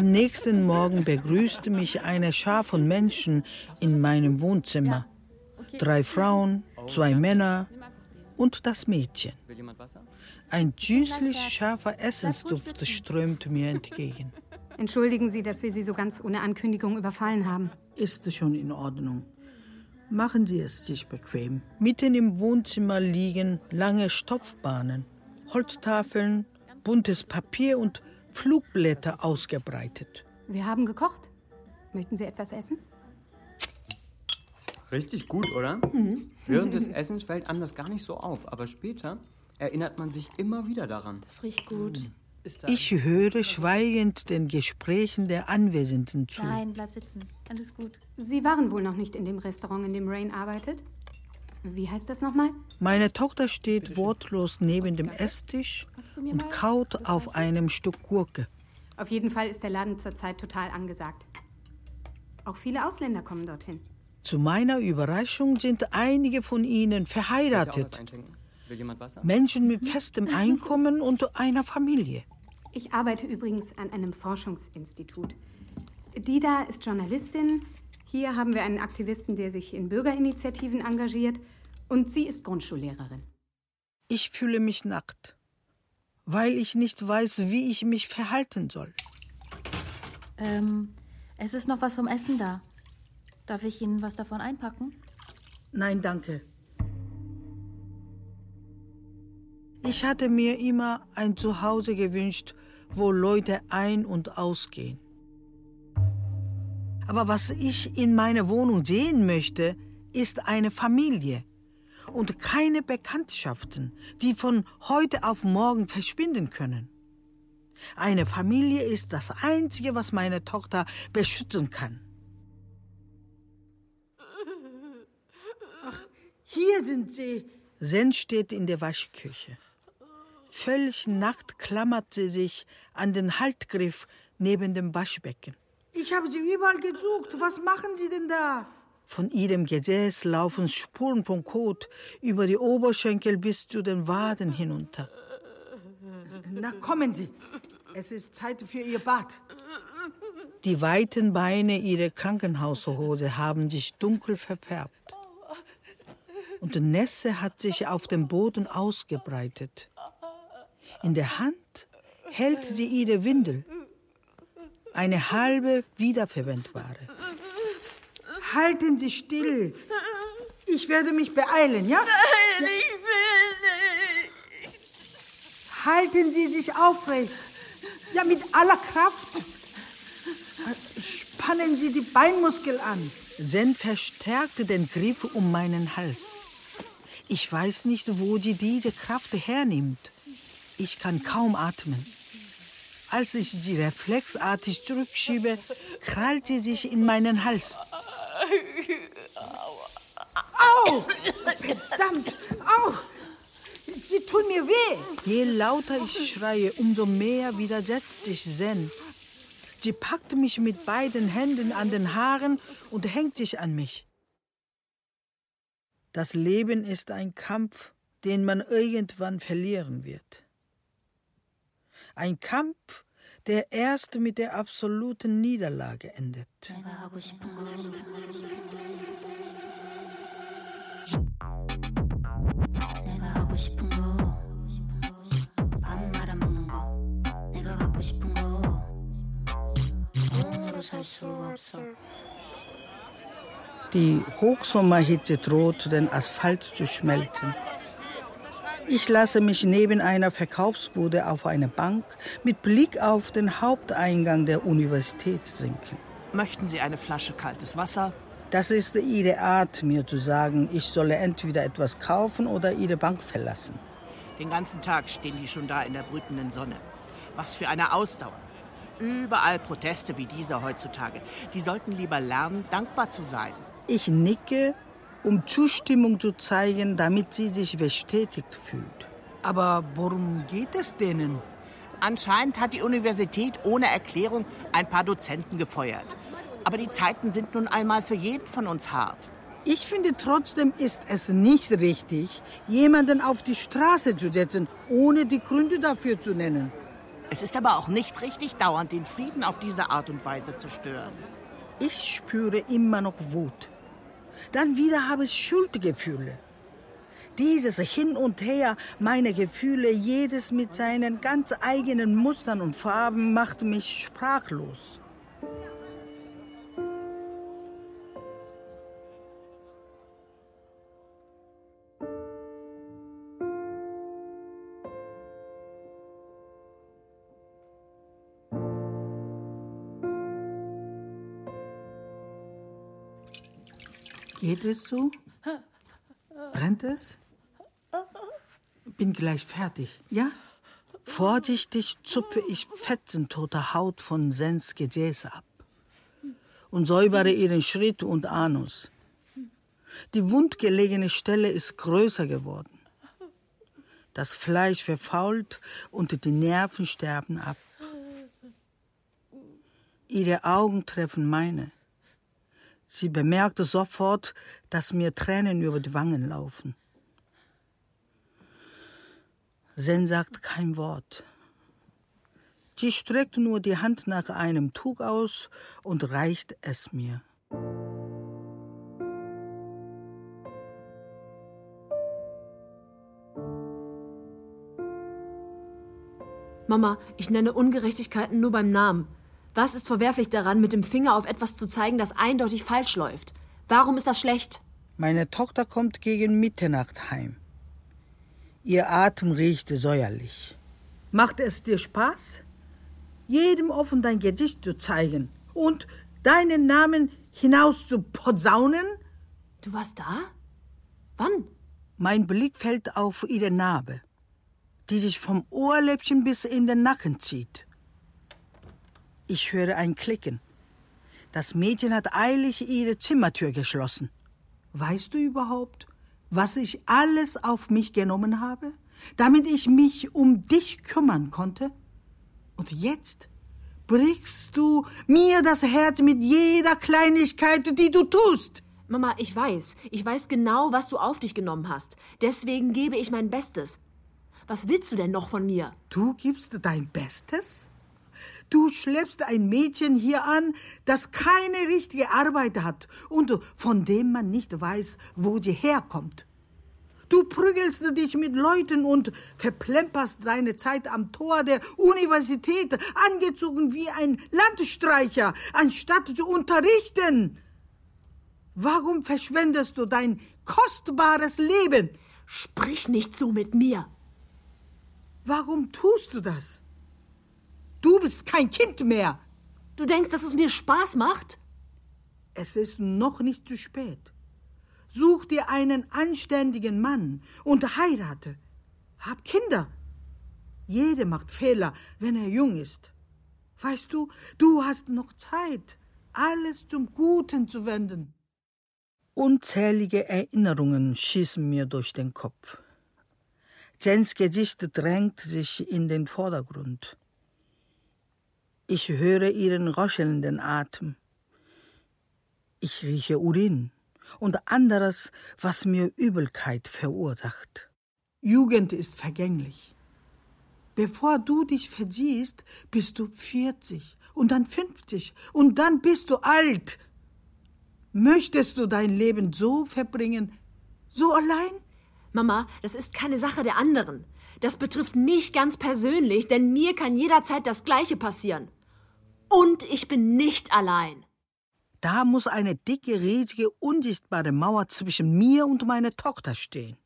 Am nächsten Morgen begrüßte mich eine Schar von Menschen in meinem Wohnzimmer. Drei Frauen, zwei Männer und das Mädchen. Ein süßlich scharfer Essensduft strömte mir entgegen. Entschuldigen Sie, dass wir Sie so ganz ohne Ankündigung überfallen haben. Ist schon in Ordnung. Machen Sie es sich bequem. Mitten im Wohnzimmer liegen lange Stoffbahnen, Holztafeln, buntes Papier und Flugblätter ausgebreitet. Wir haben gekocht. Möchten Sie etwas essen? Richtig gut, oder? Mhm. Während des Essens fällt einem das gar nicht so auf, aber später erinnert man sich immer wieder daran. Das riecht gut. Mhm. Ich höre schweigend den Gesprächen der Anwesenden zu. Nein, bleib sitzen. Alles gut. Sie waren wohl noch nicht in dem Restaurant, in dem Rain arbeitet? Wie heißt das nochmal? Meine Tochter steht wortlos neben dem Esstisch und kaut auf einem Stück Gurke. Auf jeden Fall ist der Laden zurzeit total angesagt. Auch viele Ausländer kommen dorthin. Zu meiner Überraschung sind einige von ihnen verheiratet. Menschen mit festem Einkommen und einer Familie. Ich arbeite übrigens an einem Forschungsinstitut. Die da ist Journalistin, hier haben wir einen Aktivisten, der sich in Bürgerinitiativen engagiert. Und sie ist Grundschullehrerin. Ich fühle mich nackt, weil ich nicht weiß, wie ich mich verhalten soll. Ähm, es ist noch was vom Essen da. Darf ich Ihnen was davon einpacken? Nein, danke. Ich hatte mir immer ein Zuhause gewünscht, wo Leute ein- und ausgehen. Aber was ich in meiner Wohnung sehen möchte, ist eine Familie und keine Bekanntschaften, die von heute auf morgen verschwinden können. Eine Familie ist das Einzige, was meine Tochter beschützen kann. Ach, hier sind sie. Sen steht in der Waschküche. Völlig nackt klammert sie sich an den Haltgriff neben dem Waschbecken. Ich habe Sie überall gesucht. Was machen Sie denn da? Von ihrem Gesäß laufen Spuren von Kot über die Oberschenkel bis zu den Waden hinunter. Na, kommen Sie. Es ist Zeit für Ihr Bad. Die weiten Beine ihrer Krankenhaushose haben sich dunkel verfärbt. Und Nässe hat sich auf dem Boden ausgebreitet. In der Hand hält sie ihre Windel eine halbe wiederverwendbare. Halten Sie still. Ich werde mich beeilen, ja? Nein, ich will nicht. Halten Sie sich aufrecht. Ja, mit aller Kraft. Spannen Sie die Beinmuskel an. Zen verstärkte den Griff um meinen Hals. Ich weiß nicht, wo sie diese Kraft hernimmt. Ich kann kaum atmen. Als ich sie reflexartig zurückschiebe, krallt sie sich in meinen Hals. Au! Verdammt! Au! Sie tun mir weh! Je lauter ich schreie, umso mehr widersetzt sich Zen. Sie packt mich mit beiden Händen an den Haaren und hängt sich an mich. Das Leben ist ein Kampf, den man irgendwann verlieren wird. Ein Kampf, der erst mit der absoluten Niederlage endet. Die Hochsommerhitze droht, den Asphalt zu schmelzen. Ich lasse mich neben einer Verkaufsbude auf eine Bank mit Blick auf den Haupteingang der Universität sinken. Möchten Sie eine Flasche kaltes Wasser? Das ist Ihre Art, mir zu sagen, ich solle entweder etwas kaufen oder Ihre Bank verlassen. Den ganzen Tag stehen die schon da in der brütenden Sonne. Was für eine Ausdauer. Überall Proteste wie dieser heutzutage. Die sollten lieber lernen, dankbar zu sein. Ich nicke, um Zustimmung zu zeigen, damit sie sich bestätigt fühlt. Aber worum geht es denen? Anscheinend hat die Universität ohne Erklärung ein paar Dozenten gefeuert. Aber die Zeiten sind nun einmal für jeden von uns hart. Ich finde trotzdem ist es nicht richtig, jemanden auf die Straße zu setzen, ohne die Gründe dafür zu nennen. Es ist aber auch nicht richtig, dauernd den Frieden auf diese Art und Weise zu stören. Ich spüre immer noch Wut. Dann wieder habe ich Schuldgefühle. Dieses Hin und Her meiner Gefühle, jedes mit seinen ganz eigenen Mustern und Farben, macht mich sprachlos. Geht es so? Brennt es? Bin gleich fertig, ja? Vorsichtig zupfe ich fetzentote Haut von Sens Gesäße ab und säubere ihren Schritt und Anus. Die wundgelegene Stelle ist größer geworden. Das Fleisch verfault und die Nerven sterben ab. Ihre Augen treffen meine. Sie bemerkte sofort, dass mir Tränen über die Wangen laufen. Zen sagt kein Wort. Sie streckt nur die Hand nach einem Tuch aus und reicht es mir. Mama, ich nenne Ungerechtigkeiten nur beim Namen. Was ist verwerflich daran, mit dem Finger auf etwas zu zeigen, das eindeutig falsch läuft? Warum ist das schlecht? Meine Tochter kommt gegen Mitternacht heim. Ihr Atem riecht säuerlich. Macht es dir Spaß? Jedem offen dein Gesicht zu zeigen und deinen Namen hinaus zu posaunen? Du warst da? Wann? Mein Blick fällt auf ihre Narbe, die sich vom Ohrläppchen bis in den Nacken zieht. Ich höre ein Klicken. Das Mädchen hat eilig ihre Zimmertür geschlossen. Weißt du überhaupt, was ich alles auf mich genommen habe, damit ich mich um dich kümmern konnte? Und jetzt brichst du mir das Herz mit jeder Kleinigkeit, die du tust. Mama, ich weiß. Ich weiß genau, was du auf dich genommen hast. Deswegen gebe ich mein Bestes. Was willst du denn noch von mir? Du gibst dein Bestes? Du schleppst ein Mädchen hier an, das keine richtige Arbeit hat und von dem man nicht weiß, wo sie herkommt. Du prügelst dich mit Leuten und verplemperst deine Zeit am Tor der Universität, angezogen wie ein Landstreicher, anstatt zu unterrichten. Warum verschwendest du dein kostbares Leben? Sprich nicht so mit mir. Warum tust du das? Du bist kein Kind mehr. Du denkst, dass es mir Spaß macht? Es ist noch nicht zu spät. Such dir einen anständigen Mann und heirate. Hab Kinder. Jede macht Fehler, wenn er jung ist. Weißt du, du hast noch Zeit, alles zum Guten zu wenden. Unzählige Erinnerungen schießen mir durch den Kopf. Jens Gesicht drängt sich in den Vordergrund. Ich höre ihren röchelnden Atem. Ich rieche Urin und anderes, was mir Übelkeit verursacht. Jugend ist vergänglich. Bevor du dich versiehst, bist du 40 und dann 50 und dann bist du alt. Möchtest du dein Leben so verbringen, so allein? Mama, das ist keine Sache der anderen. Das betrifft mich ganz persönlich, denn mir kann jederzeit das Gleiche passieren. Und ich bin nicht allein. Da muss eine dicke, riesige, unsichtbare Mauer zwischen mir und meiner Tochter stehen.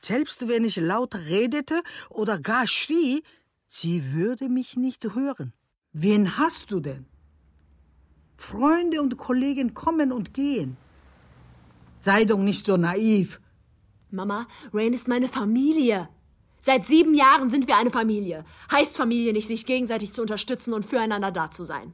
Selbst wenn ich laut redete oder gar schrie, sie würde mich nicht hören. Wen hast du denn? Freunde und Kollegen kommen und gehen. Sei doch nicht so naiv. Mama, Rain ist meine Familie. Seit sieben Jahren sind wir eine Familie. Heißt Familie nicht, sich gegenseitig zu unterstützen und füreinander da zu sein.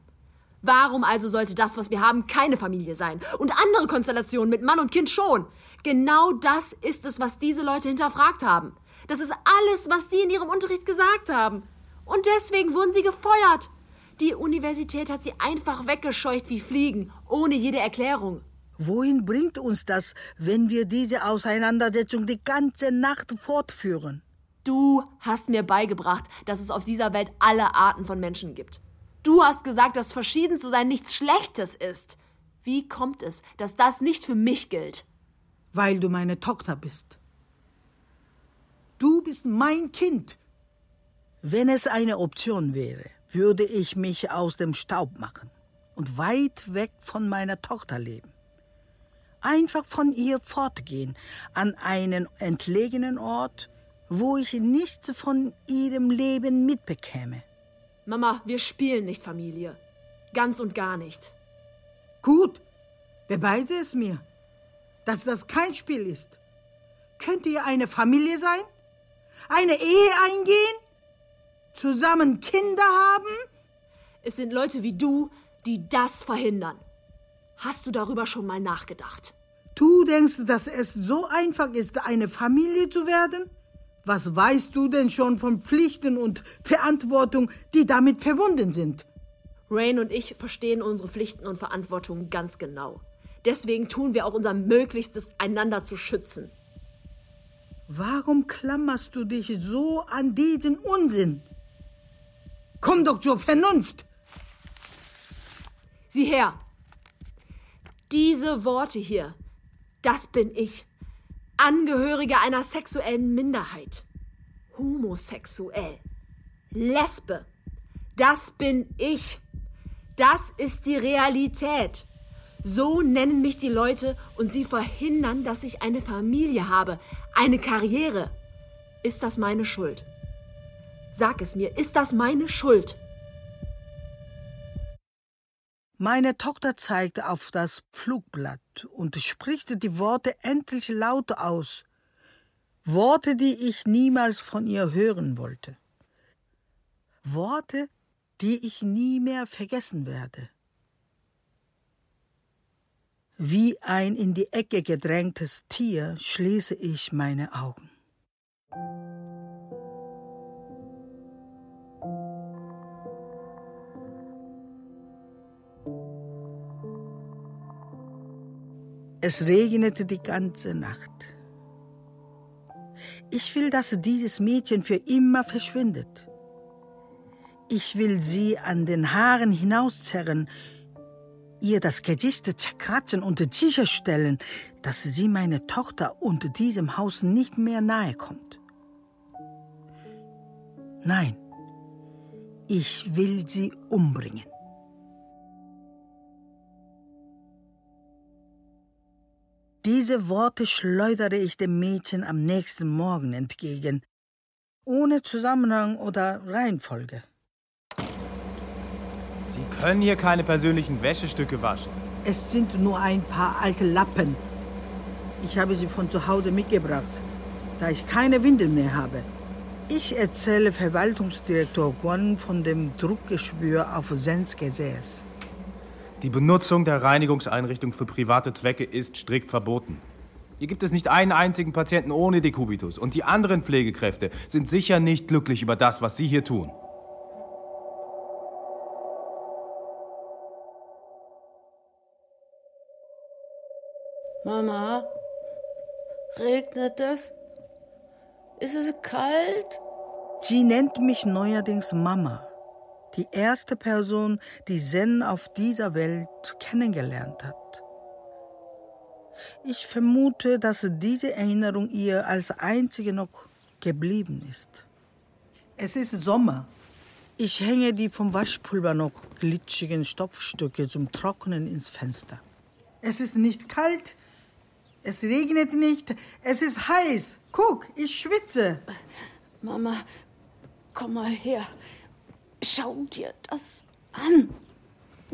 Warum also sollte das, was wir haben, keine Familie sein? Und andere Konstellationen mit Mann und Kind schon? Genau das ist es, was diese Leute hinterfragt haben. Das ist alles, was sie in ihrem Unterricht gesagt haben. Und deswegen wurden sie gefeuert. Die Universität hat sie einfach weggescheucht wie Fliegen, ohne jede Erklärung. Wohin bringt uns das, wenn wir diese Auseinandersetzung die ganze Nacht fortführen? Du hast mir beigebracht, dass es auf dieser Welt alle Arten von Menschen gibt. Du hast gesagt, dass verschieden zu sein nichts Schlechtes ist. Wie kommt es, dass das nicht für mich gilt? Weil du meine Tochter bist. Du bist mein Kind. Wenn es eine Option wäre, würde ich mich aus dem Staub machen und weit weg von meiner Tochter leben einfach von ihr fortgehen, an einen entlegenen Ort, wo ich nichts von ihrem Leben mitbekäme. Mama, wir spielen nicht Familie. Ganz und gar nicht. Gut, beweise es mir, dass das kein Spiel ist. Könnt ihr eine Familie sein? Eine Ehe eingehen? Zusammen Kinder haben? Es sind Leute wie du, die das verhindern. Hast du darüber schon mal nachgedacht? Du denkst, dass es so einfach ist, eine Familie zu werden? Was weißt du denn schon von Pflichten und Verantwortung, die damit verbunden sind? Rain und ich verstehen unsere Pflichten und Verantwortungen ganz genau. Deswegen tun wir auch unser Möglichstes, einander zu schützen. Warum klammerst du dich so an diesen Unsinn? Komm doch zur Vernunft! Sieh her! Diese Worte hier, das bin ich. Angehörige einer sexuellen Minderheit. Homosexuell. Lesbe. Das bin ich. Das ist die Realität. So nennen mich die Leute und sie verhindern, dass ich eine Familie habe, eine Karriere. Ist das meine Schuld? Sag es mir, ist das meine Schuld? Meine Tochter zeigt auf das Flugblatt und spricht die Worte endlich laut aus. Worte, die ich niemals von ihr hören wollte. Worte, die ich nie mehr vergessen werde. Wie ein in die Ecke gedrängtes Tier schließe ich meine Augen. Es regnete die ganze Nacht. Ich will, dass dieses Mädchen für immer verschwindet. Ich will sie an den Haaren hinauszerren, ihr das Gesicht zerkratzen und sicherstellen, dass sie meiner Tochter und diesem Haus nicht mehr nahe kommt. Nein, ich will sie umbringen. Diese Worte schleudere ich dem Mädchen am nächsten Morgen entgegen, ohne Zusammenhang oder Reihenfolge. Sie können hier keine persönlichen Wäschestücke waschen. Es sind nur ein paar alte Lappen. Ich habe sie von zu Hause mitgebracht, da ich keine Windel mehr habe. Ich erzähle Verwaltungsdirektor Guan von dem Druckgeschwür auf Sens Gesäß. Die Benutzung der Reinigungseinrichtung für private Zwecke ist strikt verboten. Hier gibt es nicht einen einzigen Patienten ohne Dekubitus und die anderen Pflegekräfte sind sicher nicht glücklich über das, was Sie hier tun. Mama, regnet es? Ist es kalt? Sie nennt mich neuerdings Mama. Die erste Person, die Zen auf dieser Welt kennengelernt hat. Ich vermute, dass diese Erinnerung ihr als einzige noch geblieben ist. Es ist Sommer. Ich hänge die vom Waschpulver noch glitschigen Stoffstücke zum Trocknen ins Fenster. Es ist nicht kalt, es regnet nicht, es ist heiß. Guck, ich schwitze. Mama, komm mal her. Schau dir das an.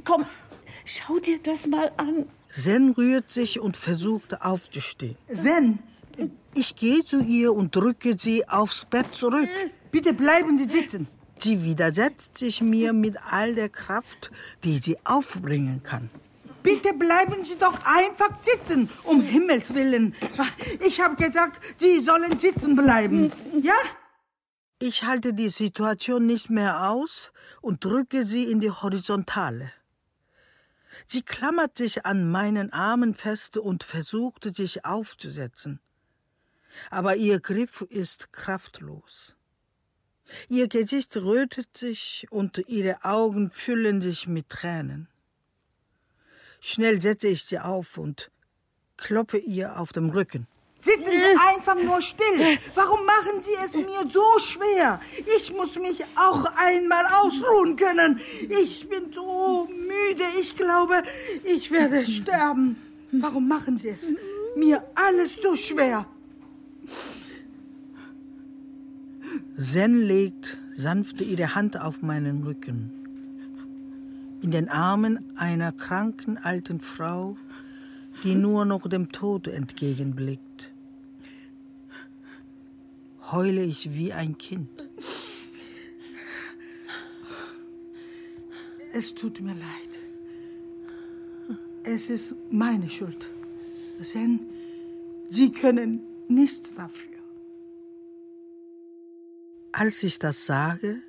Komm, schau dir das mal an. Zen rührt sich und versucht aufzustehen. Zen, ich gehe zu ihr und drücke sie aufs Bett zurück. Bitte bleiben Sie sitzen. Sie widersetzt sich mir mit all der Kraft, die sie aufbringen kann. Bitte bleiben Sie doch einfach sitzen, um Himmels willen. Ich habe gesagt, Sie sollen sitzen bleiben. Ja? Ich halte die Situation nicht mehr aus und drücke sie in die Horizontale. Sie klammert sich an meinen Armen fest und versucht, sich aufzusetzen. Aber ihr Griff ist kraftlos. Ihr Gesicht rötet sich und ihre Augen füllen sich mit Tränen. Schnell setze ich sie auf und kloppe ihr auf dem Rücken. Sitzen Sie einfach nur still. Warum machen Sie es mir so schwer? Ich muss mich auch einmal ausruhen können. Ich bin so müde. Ich glaube, ich werde sterben. Warum machen Sie es mir alles so schwer? Zen legt sanft ihre Hand auf meinen Rücken. In den Armen einer kranken alten Frau, die nur noch dem Tod entgegenblickt heule ich wie ein Kind. Es tut mir leid. Es ist meine Schuld. Denn Sie können nichts dafür. Als ich das sage,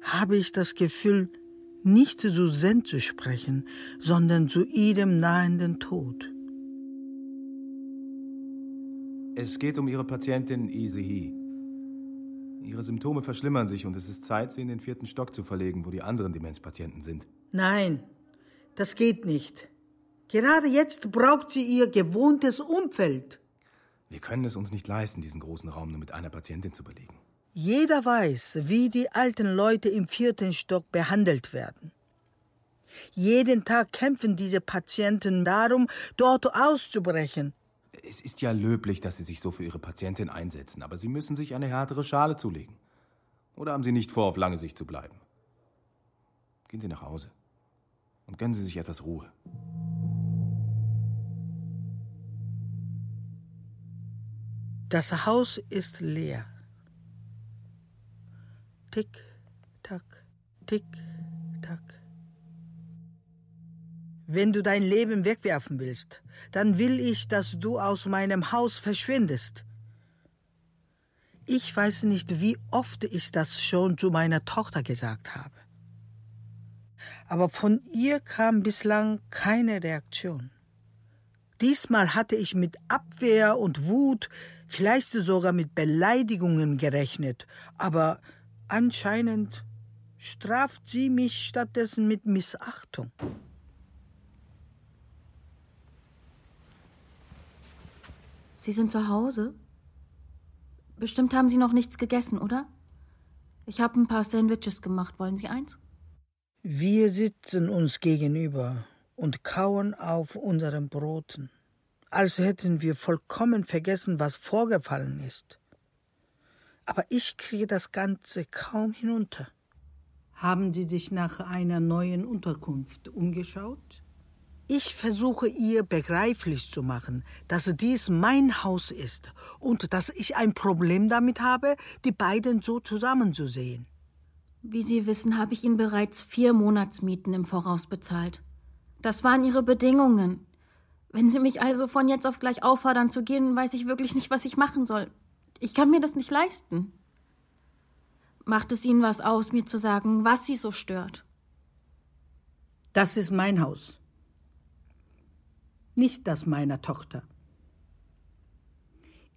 habe ich das Gefühl, nicht zu Zen zu sprechen, sondern zu ihrem nahenden Tod. Es geht um Ihre Patientin Isehi. Ihre Symptome verschlimmern sich und es ist Zeit, sie in den vierten Stock zu verlegen, wo die anderen Demenzpatienten sind. Nein, das geht nicht. Gerade jetzt braucht sie ihr gewohntes Umfeld. Wir können es uns nicht leisten, diesen großen Raum nur mit einer Patientin zu belegen. Jeder weiß, wie die alten Leute im vierten Stock behandelt werden. Jeden Tag kämpfen diese Patienten darum, dort auszubrechen. Es ist ja löblich, dass Sie sich so für Ihre Patientin einsetzen, aber Sie müssen sich eine härtere Schale zulegen. Oder haben Sie nicht vor, auf lange Sicht zu bleiben? Gehen Sie nach Hause und gönnen Sie sich etwas Ruhe. Das Haus ist leer. Tick, tack, tick, tack. Wenn du dein Leben wegwerfen willst, dann will ich, dass du aus meinem Haus verschwindest. Ich weiß nicht, wie oft ich das schon zu meiner Tochter gesagt habe. Aber von ihr kam bislang keine Reaktion. Diesmal hatte ich mit Abwehr und Wut, vielleicht sogar mit Beleidigungen gerechnet, aber anscheinend straft sie mich stattdessen mit Missachtung. Sie sind zu Hause? Bestimmt haben Sie noch nichts gegessen, oder? Ich habe ein paar Sandwiches gemacht. Wollen Sie eins? Wir sitzen uns gegenüber und kauen auf unseren Broten, als hätten wir vollkommen vergessen, was vorgefallen ist. Aber ich kriege das Ganze kaum hinunter. Haben Sie sich nach einer neuen Unterkunft umgeschaut? Ich versuche ihr begreiflich zu machen, dass dies mein Haus ist und dass ich ein Problem damit habe, die beiden so zusammenzusehen. Wie Sie wissen, habe ich Ihnen bereits vier Monatsmieten im Voraus bezahlt. Das waren Ihre Bedingungen. Wenn Sie mich also von jetzt auf gleich auffordern zu gehen, weiß ich wirklich nicht, was ich machen soll. Ich kann mir das nicht leisten. Macht es Ihnen was aus, mir zu sagen, was Sie so stört? Das ist mein Haus nicht das meiner Tochter.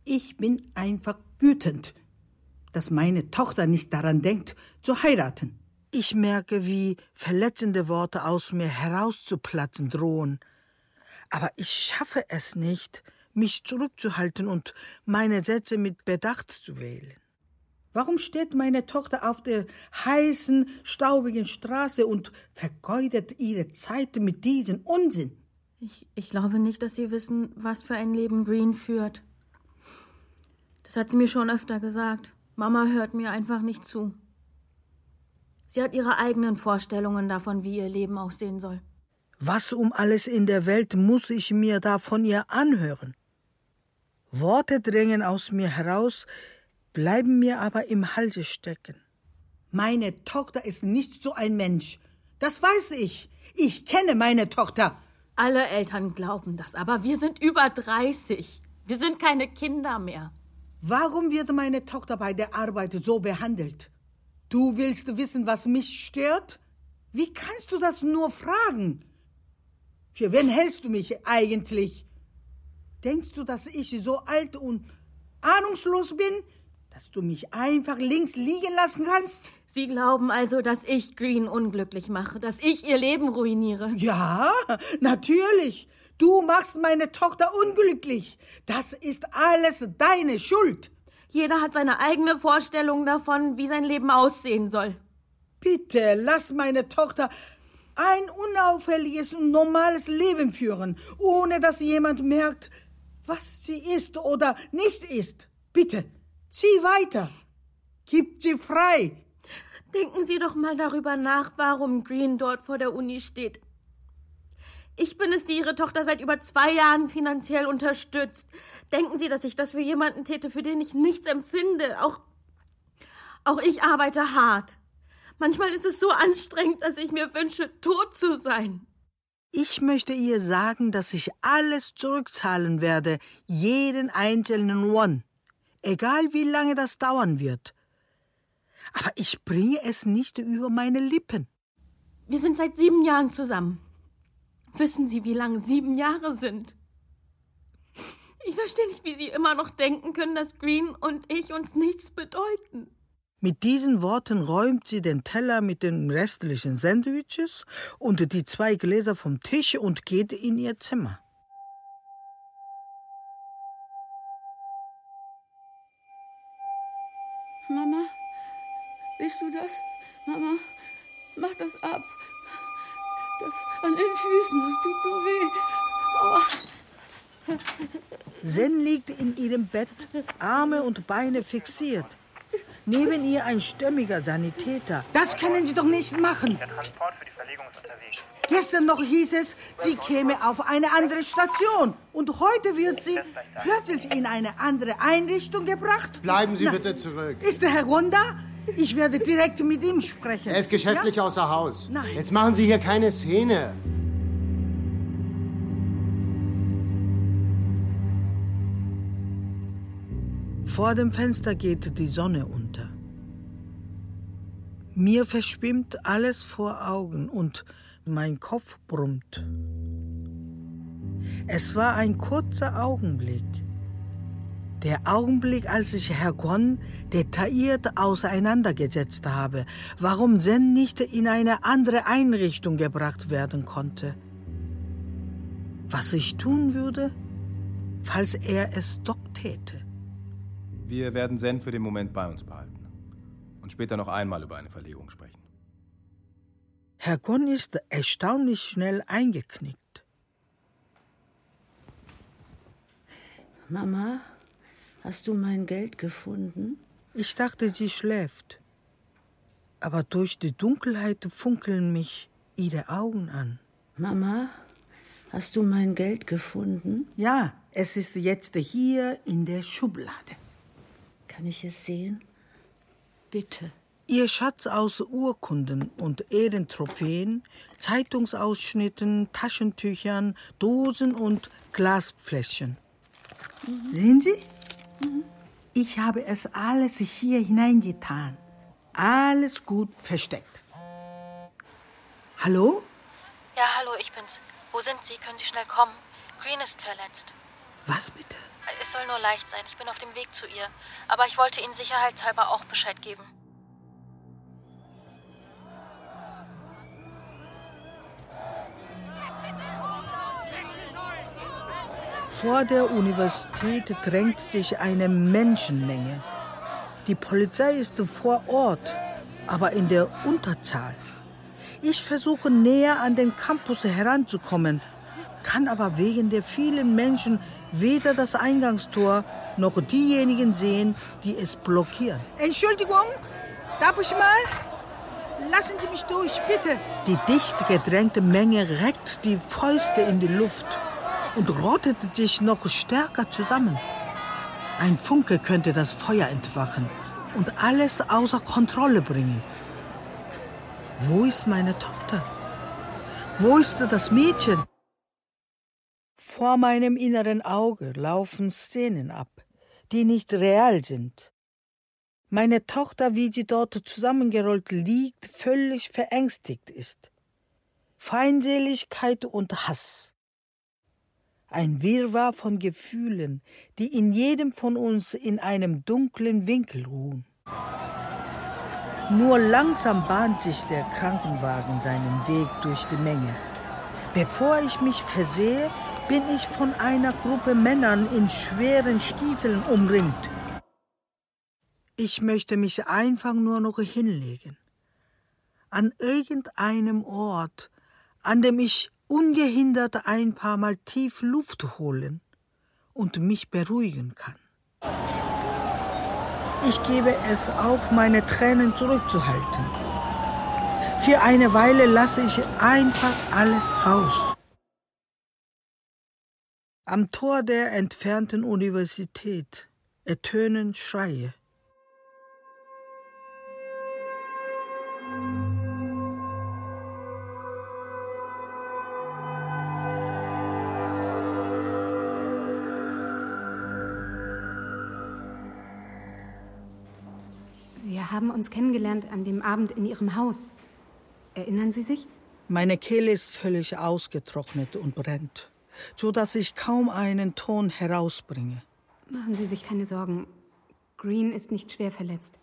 Ich bin einfach wütend, dass meine Tochter nicht daran denkt, zu heiraten. Ich merke, wie verletzende Worte aus mir herauszuplatzen drohen. Aber ich schaffe es nicht, mich zurückzuhalten und meine Sätze mit Bedacht zu wählen. Warum steht meine Tochter auf der heißen, staubigen Straße und vergeudet ihre Zeit mit diesem Unsinn? Ich, ich glaube nicht, dass Sie wissen, was für ein Leben Green führt. Das hat sie mir schon öfter gesagt. Mama hört mir einfach nicht zu. Sie hat ihre eigenen Vorstellungen davon, wie ihr Leben aussehen soll. Was um alles in der Welt muss ich mir da von ihr anhören? Worte drängen aus mir heraus, bleiben mir aber im Halse stecken. Meine Tochter ist nicht so ein Mensch. Das weiß ich. Ich kenne meine Tochter. Alle Eltern glauben das, aber wir sind über 30. Wir sind keine Kinder mehr. Warum wird meine Tochter bei der Arbeit so behandelt? Du willst wissen, was mich stört? Wie kannst du das nur fragen? Für wen hältst du mich eigentlich? Denkst du, dass ich so alt und ahnungslos bin? Dass du mich einfach links liegen lassen kannst? Sie glauben also, dass ich Green unglücklich mache, dass ich ihr Leben ruiniere? Ja, natürlich. Du machst meine Tochter unglücklich. Das ist alles deine Schuld. Jeder hat seine eigene Vorstellung davon, wie sein Leben aussehen soll. Bitte lass meine Tochter ein unauffälliges und normales Leben führen, ohne dass jemand merkt, was sie ist oder nicht ist. Bitte, zieh weiter. Gib sie frei. Denken Sie doch mal darüber nach, warum Green dort vor der Uni steht. Ich bin es, die Ihre Tochter seit über zwei Jahren finanziell unterstützt. Denken Sie, dass ich das für jemanden täte, für den ich nichts empfinde? Auch, auch ich arbeite hart. Manchmal ist es so anstrengend, dass ich mir wünsche, tot zu sein. Ich möchte ihr sagen, dass ich alles zurückzahlen werde, jeden einzelnen One, egal wie lange das dauern wird aber ich bringe es nicht über meine Lippen. Wir sind seit sieben Jahren zusammen. Wissen Sie, wie lang sieben Jahre sind? Ich verstehe nicht, wie Sie immer noch denken können, dass Green und ich uns nichts bedeuten. Mit diesen Worten räumt sie den Teller mit den restlichen Sandwiches und die zwei Gläser vom Tisch und geht in ihr Zimmer. Bist du das? Mama, mach das ab. Das an den Füßen, das tut so weh. Aua. Zen liegt in ihrem Bett, Arme und Beine fixiert. Neben ihr ein stämmiger Sanitäter. Das können Sie doch nicht machen. Der Transport für die Verlegung ist unterwegs. Gestern noch hieß es, sie käme auf eine andere Station. Und heute wird sie plötzlich in eine andere Einrichtung gebracht. Bleiben Sie Na, bitte zurück. Ist der Herr Gonda? Ich werde direkt mit ihm sprechen. Er ist geschäftlich ja? außer Haus. Nein. Jetzt machen Sie hier keine Szene. Vor dem Fenster geht die Sonne unter. Mir verschwimmt alles vor Augen und mein Kopf brummt. Es war ein kurzer Augenblick. Der Augenblick, als ich Herr Gon detailliert auseinandergesetzt habe, warum Zen nicht in eine andere Einrichtung gebracht werden konnte. Was ich tun würde, falls er es doch täte. Wir werden Zen für den Moment bei uns behalten und später noch einmal über eine Verlegung sprechen. Herr Gon ist erstaunlich schnell eingeknickt. Mama, Hast du mein Geld gefunden? Ich dachte, sie schläft. Aber durch die Dunkelheit funkeln mich ihre Augen an. Mama, Hast du mein Geld gefunden? Ja, es ist jetzt hier in der Schublade. Kann ich es sehen? Bitte. Ihr Schatz aus Urkunden und Ehrentrophäen, Zeitungsausschnitten, Taschentüchern, Dosen und Glasfläschchen. Mhm. Sehen Sie? Mhm. Ich habe es alles hier hineingetan. Alles gut versteckt. Hallo? Ja, hallo, ich bin's. Wo sind Sie? Können Sie schnell kommen? Green ist verletzt. Was bitte? Es soll nur leicht sein. Ich bin auf dem Weg zu ihr. Aber ich wollte Ihnen sicherheitshalber auch Bescheid geben. Vor der Universität drängt sich eine Menschenmenge. Die Polizei ist vor Ort, aber in der Unterzahl. Ich versuche näher an den Campus heranzukommen, kann aber wegen der vielen Menschen weder das Eingangstor noch diejenigen sehen, die es blockieren. Entschuldigung, darf ich mal? Lassen Sie mich durch, bitte. Die dicht gedrängte Menge reckt die Fäuste in die Luft und rottet sich noch stärker zusammen. Ein Funke könnte das Feuer entfachen und alles außer Kontrolle bringen. Wo ist meine Tochter? Wo ist das Mädchen? Vor meinem inneren Auge laufen Szenen ab, die nicht real sind. Meine Tochter, wie sie dort zusammengerollt liegt, völlig verängstigt ist. Feindseligkeit und Hass ein Wirrwarr von Gefühlen, die in jedem von uns in einem dunklen Winkel ruhen. Nur langsam bahnt sich der Krankenwagen seinen Weg durch die Menge. Bevor ich mich versehe, bin ich von einer Gruppe Männern in schweren Stiefeln umringt. Ich möchte mich einfach nur noch hinlegen. An irgendeinem Ort, an dem ich ungehindert ein paar Mal tief Luft holen und mich beruhigen kann. Ich gebe es auf, meine Tränen zurückzuhalten. Für eine Weile lasse ich einfach alles raus. Am Tor der entfernten Universität ertönen Schreie. Haben uns kennengelernt an dem Abend in Ihrem Haus. Erinnern Sie sich? Meine Kehle ist völlig ausgetrocknet und brennt, so dass ich kaum einen Ton herausbringe. Machen Sie sich keine Sorgen. Green ist nicht schwer verletzt.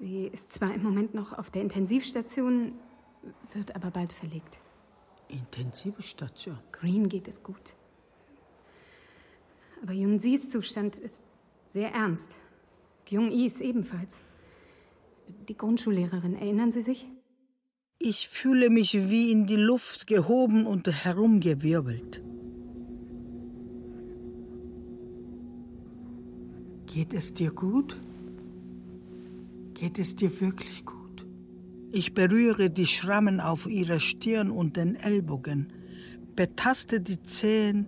Sie ist zwar im Moment noch auf der Intensivstation, wird aber bald verlegt. Intensivstation? Green geht es gut. Aber Jung Sis Zustand ist sehr ernst. Jung Is ebenfalls. Die Grundschullehrerin, erinnern Sie sich? Ich fühle mich wie in die Luft gehoben und herumgewirbelt. Geht es dir gut? Geht es dir wirklich gut? Ich berühre die Schrammen auf ihrer Stirn und den Ellbogen, betaste die Zehen,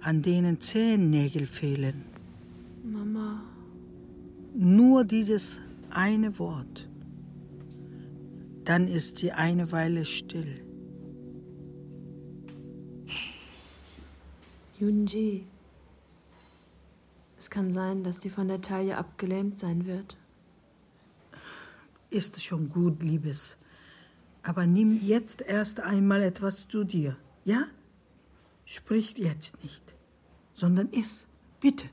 an denen Zehennägel fehlen. Mama. Nur dieses eine Wort. Dann ist sie eine Weile still. Yunji. Es kann sein, dass die von der Taille abgelähmt sein wird. Ist schon gut, Liebes. Aber nimm jetzt erst einmal etwas zu dir, ja? Sprich jetzt nicht, sondern iss, bitte.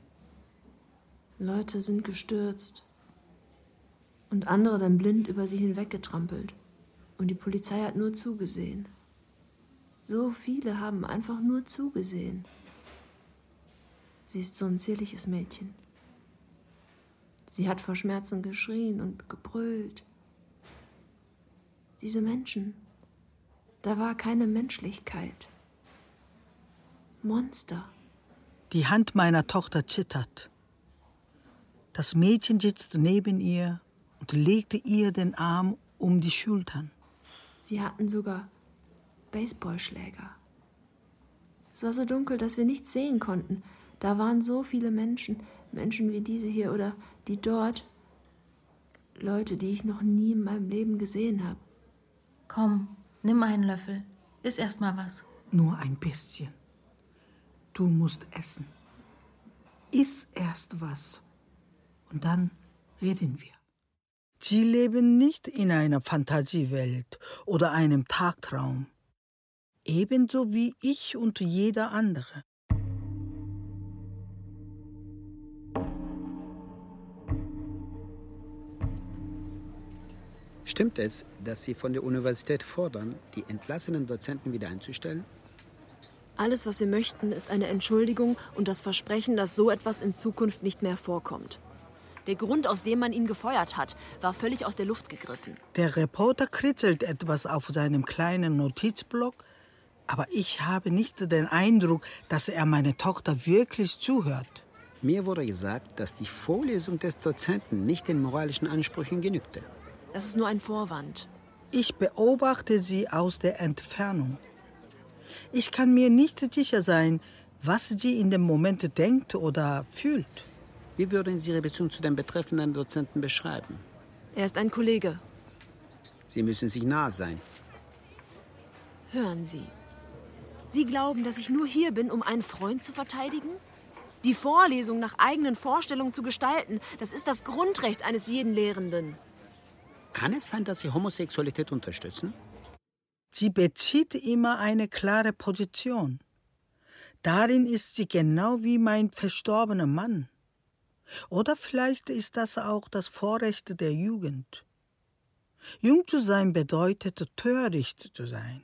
Leute sind gestürzt und andere dann blind über sie hinweggetrampelt. Und die Polizei hat nur zugesehen. So viele haben einfach nur zugesehen. Sie ist so ein zierliches Mädchen. Sie hat vor Schmerzen geschrien und gebrüllt. Diese Menschen, da war keine Menschlichkeit. Monster. Die Hand meiner Tochter zittert. Das Mädchen sitzt neben ihr und legte ihr den Arm um die Schultern. Sie hatten sogar Baseballschläger. Es war so dunkel, dass wir nichts sehen konnten. Da waren so viele Menschen, Menschen wie diese hier oder die dort. Leute, die ich noch nie in meinem Leben gesehen habe. Komm, nimm einen Löffel. Iss erst mal was. Nur ein bisschen. Du musst essen. Iss erst was. Und dann reden wir. Sie leben nicht in einer Fantasiewelt oder einem Tagtraum. Ebenso wie ich und jeder andere. Stimmt es, dass Sie von der Universität fordern, die entlassenen Dozenten wieder einzustellen? Alles, was wir möchten, ist eine Entschuldigung und das Versprechen, dass so etwas in Zukunft nicht mehr vorkommt. Der Grund, aus dem man ihn gefeuert hat, war völlig aus der Luft gegriffen. Der Reporter kritzelt etwas auf seinem kleinen Notizblock, aber ich habe nicht den Eindruck, dass er meine Tochter wirklich zuhört. Mir wurde gesagt, dass die Vorlesung des Dozenten nicht den moralischen Ansprüchen genügte. Das ist nur ein Vorwand. Ich beobachte sie aus der Entfernung. Ich kann mir nicht sicher sein, was sie in dem Moment denkt oder fühlt. Wie würden Sie Ihre Beziehung zu dem betreffenden Dozenten beschreiben? Er ist ein Kollege. Sie müssen sich nah sein. Hören Sie. Sie glauben, dass ich nur hier bin, um einen Freund zu verteidigen? Die Vorlesung nach eigenen Vorstellungen zu gestalten, das ist das Grundrecht eines jeden Lehrenden. Kann es sein, dass Sie Homosexualität unterstützen? Sie bezieht immer eine klare Position. Darin ist sie genau wie mein verstorbener Mann. Oder vielleicht ist das auch das Vorrecht der Jugend. Jung zu sein bedeutet, töricht zu sein.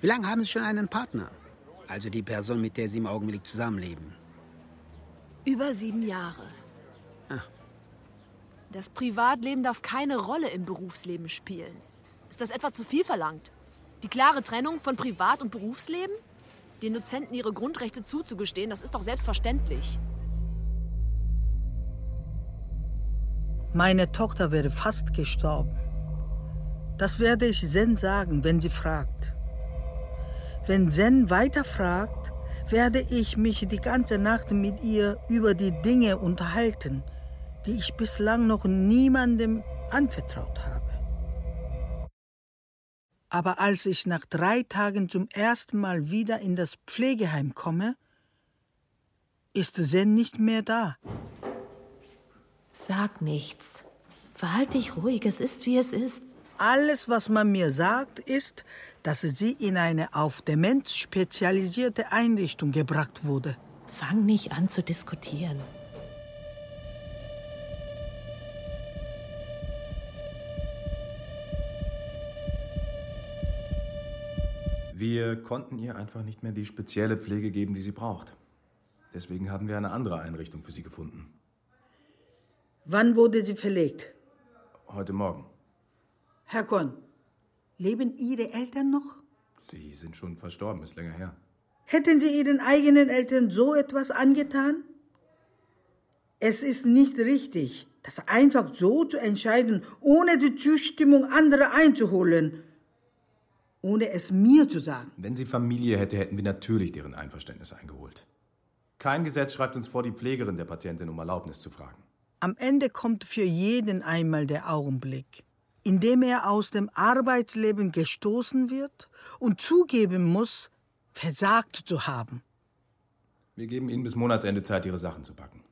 Wie lange haben Sie schon einen Partner? Also die Person, mit der Sie im Augenblick zusammenleben. Über sieben Jahre. Ah. Das Privatleben darf keine Rolle im Berufsleben spielen. Ist das etwa zu viel verlangt? Die klare Trennung von Privat- und Berufsleben? Den Dozenten ihre Grundrechte zuzugestehen, das ist doch selbstverständlich. Meine Tochter wäre fast gestorben. Das werde ich Zen sagen, wenn sie fragt. Wenn Zen weiter fragt, werde ich mich die ganze Nacht mit ihr über die Dinge unterhalten, die ich bislang noch niemandem anvertraut habe. Aber als ich nach drei Tagen zum ersten Mal wieder in das Pflegeheim komme, ist Zen nicht mehr da. Sag nichts. Verhalt dich ruhig, es ist wie es ist. Alles, was man mir sagt, ist, dass sie in eine auf Demenz spezialisierte Einrichtung gebracht wurde. Fang nicht an zu diskutieren. Wir konnten ihr einfach nicht mehr die spezielle Pflege geben, die sie braucht. Deswegen haben wir eine andere Einrichtung für sie gefunden. Wann wurde sie verlegt? Heute Morgen. Herr Korn, leben Ihre Eltern noch? Sie sind schon verstorben, ist länger her. Hätten Sie Ihren eigenen Eltern so etwas angetan? Es ist nicht richtig, das einfach so zu entscheiden, ohne die Zustimmung anderer einzuholen ohne es mir zu sagen. Wenn sie Familie hätte, hätten wir natürlich deren Einverständnis eingeholt. Kein Gesetz schreibt uns vor, die Pflegerin der Patientin um Erlaubnis zu fragen. Am Ende kommt für jeden einmal der Augenblick, in dem er aus dem Arbeitsleben gestoßen wird und zugeben muss, versagt zu haben. Wir geben Ihnen bis Monatsende Zeit, Ihre Sachen zu packen.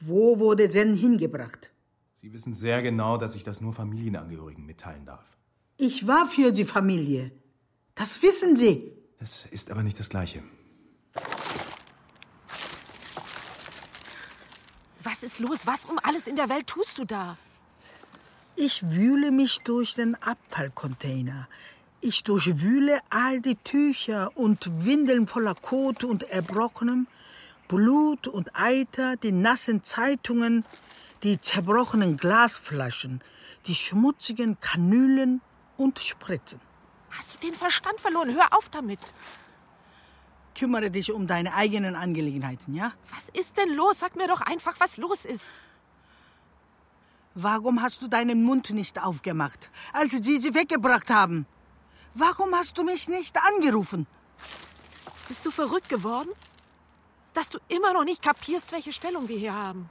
Wo wurde Zen hingebracht? Sie wissen sehr genau, dass ich das nur Familienangehörigen mitteilen darf. Ich war für die Familie. Das wissen Sie. Das ist aber nicht das Gleiche. Was ist los? Was um alles in der Welt tust du da? Ich wühle mich durch den Abfallcontainer. Ich durchwühle all die Tücher und Windeln voller Kot und Erbrochenem, Blut und Eiter, die nassen Zeitungen, die zerbrochenen Glasflaschen, die schmutzigen Kanülen und Spritzen. Hast du den Verstand verloren? Hör auf damit. Kümmere dich um deine eigenen Angelegenheiten, ja? Was ist denn los? Sag mir doch einfach, was los ist. Warum hast du deinen Mund nicht aufgemacht, als sie sie weggebracht haben? Warum hast du mich nicht angerufen? Bist du verrückt geworden? Dass du immer noch nicht kapierst, welche Stellung wir hier haben.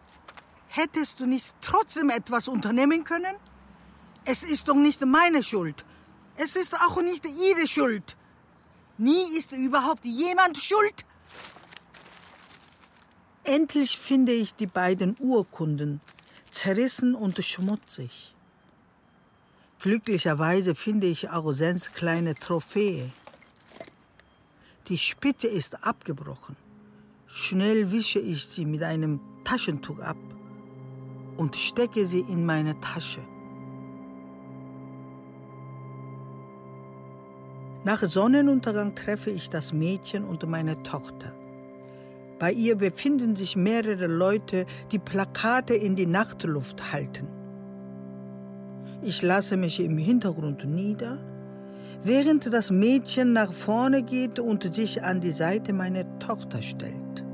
Hättest du nicht trotzdem etwas unternehmen können? Es ist doch nicht meine Schuld. Es ist auch nicht ihre Schuld. Nie ist überhaupt jemand schuld. Endlich finde ich die beiden Urkunden, zerrissen und schmutzig. Glücklicherweise finde ich auch Sens kleine Trophäe. Die Spitze ist abgebrochen. Schnell wische ich sie mit einem Taschentuch ab und stecke sie in meine Tasche. Nach Sonnenuntergang treffe ich das Mädchen und meine Tochter. Bei ihr befinden sich mehrere Leute, die Plakate in die Nachtluft halten. Ich lasse mich im Hintergrund nieder, während das Mädchen nach vorne geht und sich an die Seite meiner Tochter stellt.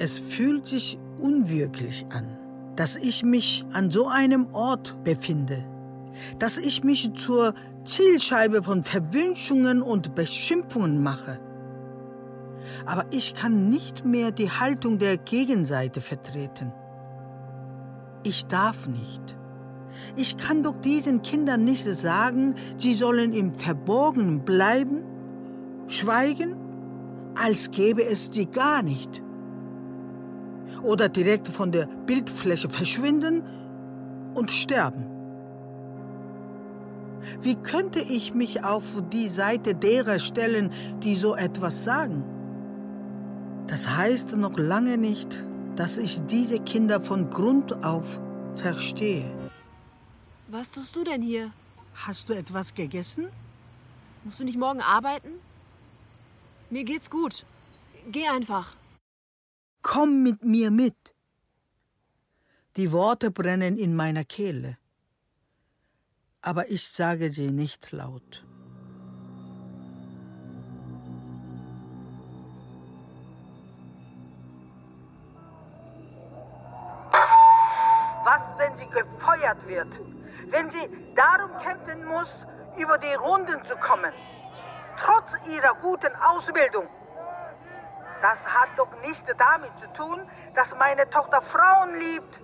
Es fühlt sich unwirklich an, dass ich mich an so einem Ort befinde, dass ich mich zur Zielscheibe von Verwünschungen und Beschimpfungen mache. Aber ich kann nicht mehr die Haltung der Gegenseite vertreten. Ich darf nicht. Ich kann doch diesen Kindern nicht sagen, sie sollen im Verborgenen bleiben, schweigen, als gäbe es sie gar nicht. Oder direkt von der Bildfläche verschwinden und sterben. Wie könnte ich mich auf die Seite derer stellen, die so etwas sagen? Das heißt noch lange nicht, dass ich diese Kinder von Grund auf verstehe. Was tust du denn hier? Hast du etwas gegessen? Musst du nicht morgen arbeiten? Mir geht's gut. Geh einfach. Komm mit mir mit. Die Worte brennen in meiner Kehle aber ich sage sie nicht laut. Was, wenn sie gefeuert wird? Wenn sie darum kämpfen muss, über die Runden zu kommen? Trotz ihrer guten Ausbildung? Das hat doch nichts damit zu tun, dass meine Tochter Frauen liebt.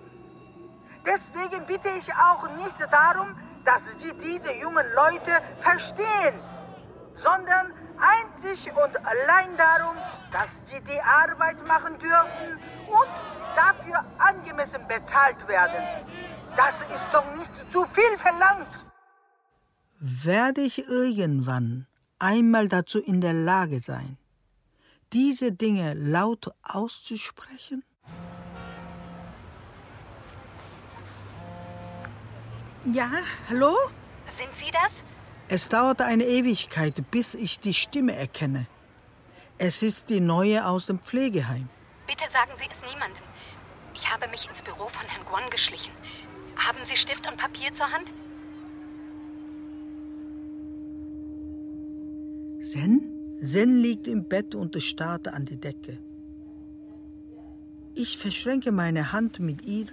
Deswegen bitte ich auch nicht darum, dass sie diese jungen Leute verstehen, sondern einzig und allein darum, dass sie die Arbeit machen dürfen und dafür angemessen bezahlt werden. Das ist doch nicht zu viel verlangt. Werde ich irgendwann einmal dazu in der Lage sein, diese Dinge laut auszusprechen? Ja, hallo? Sind Sie das? Es dauerte eine Ewigkeit, bis ich die Stimme erkenne. Es ist die neue aus dem Pflegeheim. Bitte sagen Sie es niemandem. Ich habe mich ins Büro von Herrn Guan geschlichen. Haben Sie Stift und Papier zur Hand? Sen? Sen liegt im Bett und starrt an die Decke. Ich verschränke meine Hand mit ihr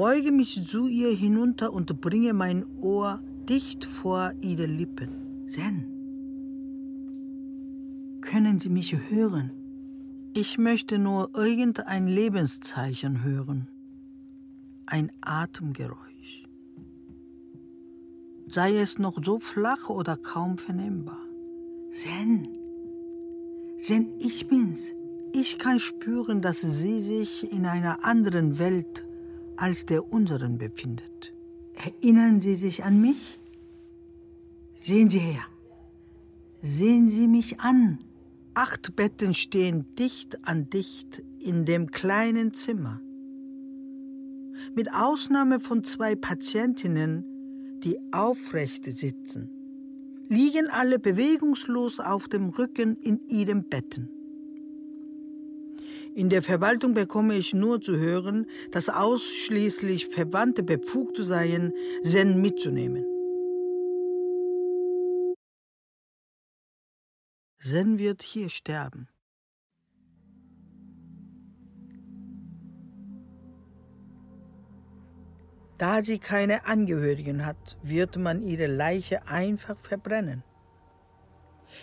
beuge mich zu ihr hinunter und bringe mein Ohr dicht vor ihre Lippen. Sen, können Sie mich hören? Ich möchte nur irgendein Lebenszeichen hören. Ein Atemgeräusch. Sei es noch so flach oder kaum vernehmbar. Sen, Sen, ich bin's. Ich kann spüren, dass Sie sich in einer anderen Welt als der unseren befindet. Erinnern Sie sich an mich? Sehen Sie her. Sehen Sie mich an. Acht Betten stehen dicht an dicht in dem kleinen Zimmer. Mit Ausnahme von zwei Patientinnen, die aufrecht sitzen, liegen alle bewegungslos auf dem Rücken in ihren Betten. In der Verwaltung bekomme ich nur zu hören, dass ausschließlich Verwandte befugt seien, Zen mitzunehmen. Zen wird hier sterben. Da sie keine Angehörigen hat, wird man ihre Leiche einfach verbrennen.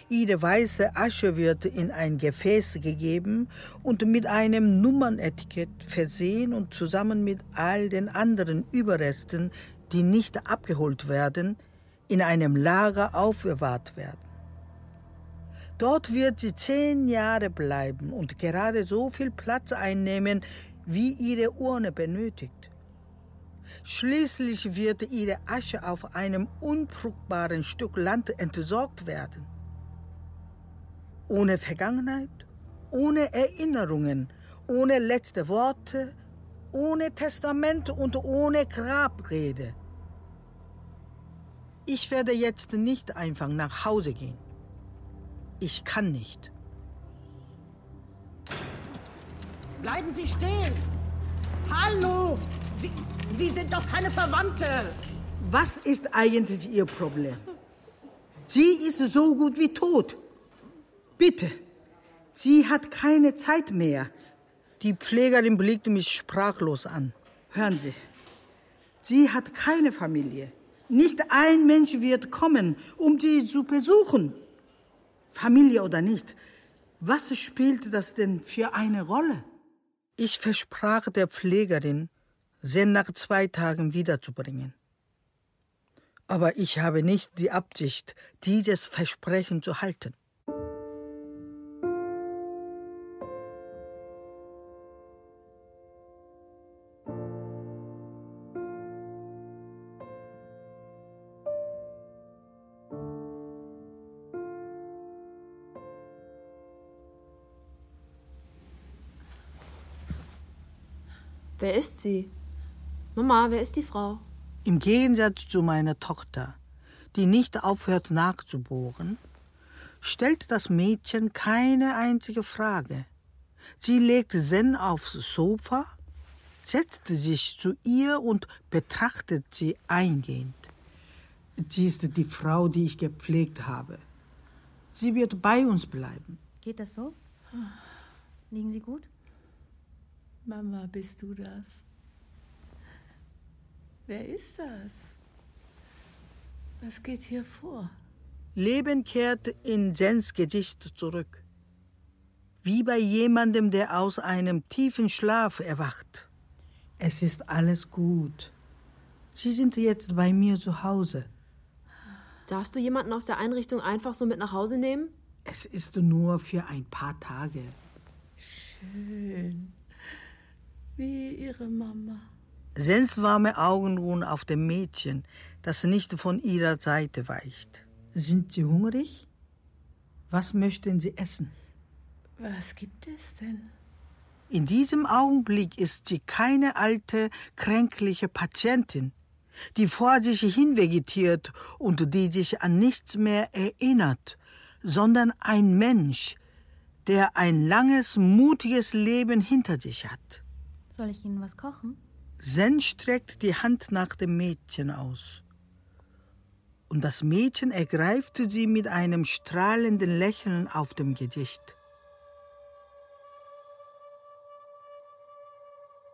Ihre weiße Asche wird in ein Gefäß gegeben und mit einem Nummernetikett versehen und zusammen mit all den anderen Überresten, die nicht abgeholt werden, in einem Lager aufbewahrt werden. Dort wird sie zehn Jahre bleiben und gerade so viel Platz einnehmen, wie ihre Urne benötigt. Schließlich wird ihre Asche auf einem unfruchtbaren Stück Land entsorgt werden. Ohne Vergangenheit, ohne Erinnerungen, ohne letzte Worte, ohne Testament und ohne Grabrede. Ich werde jetzt nicht einfach nach Hause gehen. Ich kann nicht. Bleiben Sie stehen! Hallo! Sie, Sie sind doch keine Verwandte! Was ist eigentlich Ihr Problem? Sie ist so gut wie tot. Bitte, sie hat keine Zeit mehr. Die Pflegerin blickte mich sprachlos an. Hören Sie, sie hat keine Familie. Nicht ein Mensch wird kommen, um sie zu besuchen. Familie oder nicht, was spielt das denn für eine Rolle? Ich versprach der Pflegerin, sie nach zwei Tagen wiederzubringen. Aber ich habe nicht die Absicht, dieses Versprechen zu halten. Wer ist sie? Mama, wer ist die Frau? Im Gegensatz zu meiner Tochter, die nicht aufhört nachzubohren, stellt das Mädchen keine einzige Frage. Sie legt Zen aufs Sofa, setzt sich zu ihr und betrachtet sie eingehend. Sie ist die Frau, die ich gepflegt habe. Sie wird bei uns bleiben. Geht das so? Liegen Sie gut? Mama, bist du das? Wer ist das? Was geht hier vor? Leben kehrt in Sens Gesicht zurück. Wie bei jemandem, der aus einem tiefen Schlaf erwacht. Es ist alles gut. Sie sind jetzt bei mir zu Hause. Darfst du jemanden aus der Einrichtung einfach so mit nach Hause nehmen? Es ist nur für ein paar Tage. Schön. Wie ihre Mama. Sens warme Augen ruhen auf dem Mädchen, das nicht von ihrer Seite weicht. Sind Sie hungrig? Was möchten Sie essen? Was gibt es denn? In diesem Augenblick ist sie keine alte, kränkliche Patientin, die vor sich hinvegetiert und die sich an nichts mehr erinnert, sondern ein Mensch, der ein langes, mutiges Leben hinter sich hat. Soll ich Ihnen was kochen? Zen streckt die Hand nach dem Mädchen aus. Und das Mädchen ergreift sie mit einem strahlenden Lächeln auf dem Gesicht.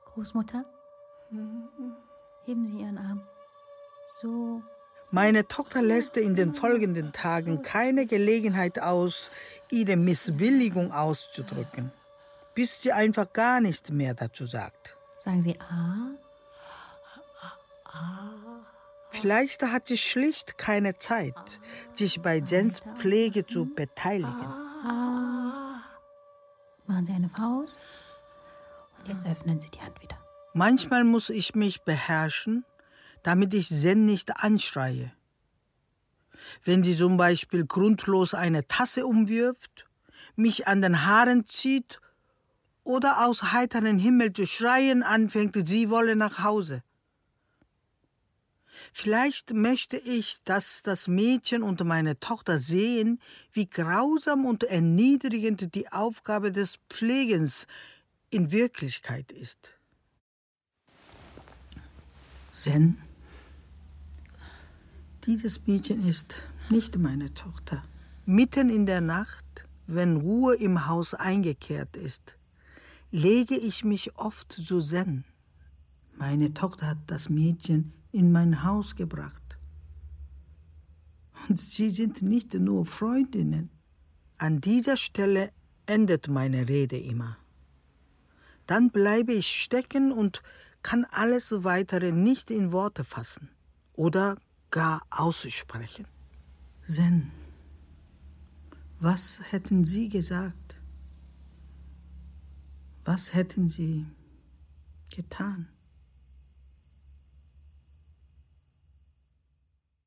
Großmutter? Heben Sie Ihren Arm. So. Meine Tochter lässt in den folgenden Tagen keine Gelegenheit aus, ihre Missbilligung auszudrücken, bis sie einfach gar nichts mehr dazu sagt. Sagen Sie A. Vielleicht hat sie schlicht keine Zeit, sich bei Jens Pflege zu beteiligen. Machen Sie eine Faust. Und jetzt öffnen Sie die Hand wieder. Manchmal muss ich mich beherrschen, damit ich Zen nicht anschreie. Wenn sie zum Beispiel grundlos eine Tasse umwirft, mich an den Haaren zieht oder aus heiterem Himmel zu schreien anfängt, sie wolle nach Hause. Vielleicht möchte ich, dass das Mädchen und meine Tochter sehen, wie grausam und erniedrigend die Aufgabe des Pflegens in Wirklichkeit ist. Zen, dieses Mädchen ist nicht meine Tochter. Mitten in der Nacht, wenn Ruhe im Haus eingekehrt ist, lege ich mich oft zu Zen. Meine Tochter hat das Mädchen in mein Haus gebracht. Und sie sind nicht nur Freundinnen. An dieser Stelle endet meine Rede immer. Dann bleibe ich stecken und kann alles weitere nicht in Worte fassen oder gar aussprechen. Zen, was hätten Sie gesagt? Was hätten Sie getan?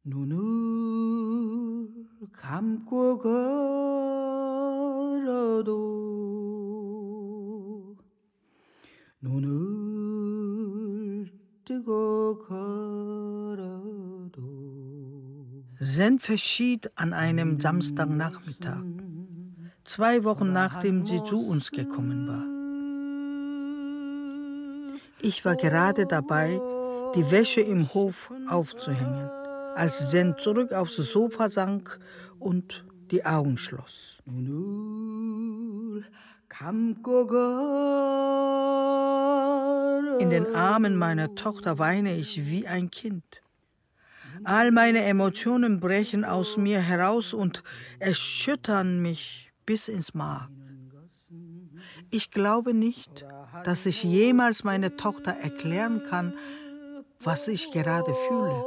눈을 감고 걸어도 눈을 뜨고 걸어도 Zen verschied an einem Samstagnachmittag, zwei Wochen nachdem sie zu uns gekommen war. Ich war gerade dabei, die Wäsche im Hof aufzuhängen als Zen zurück aufs Sofa sank und die Augen schloss. In den Armen meiner Tochter weine ich wie ein Kind. All meine Emotionen brechen aus mir heraus und erschüttern mich bis ins Mark. Ich glaube nicht, dass ich jemals meiner Tochter erklären kann, was ich gerade fühle.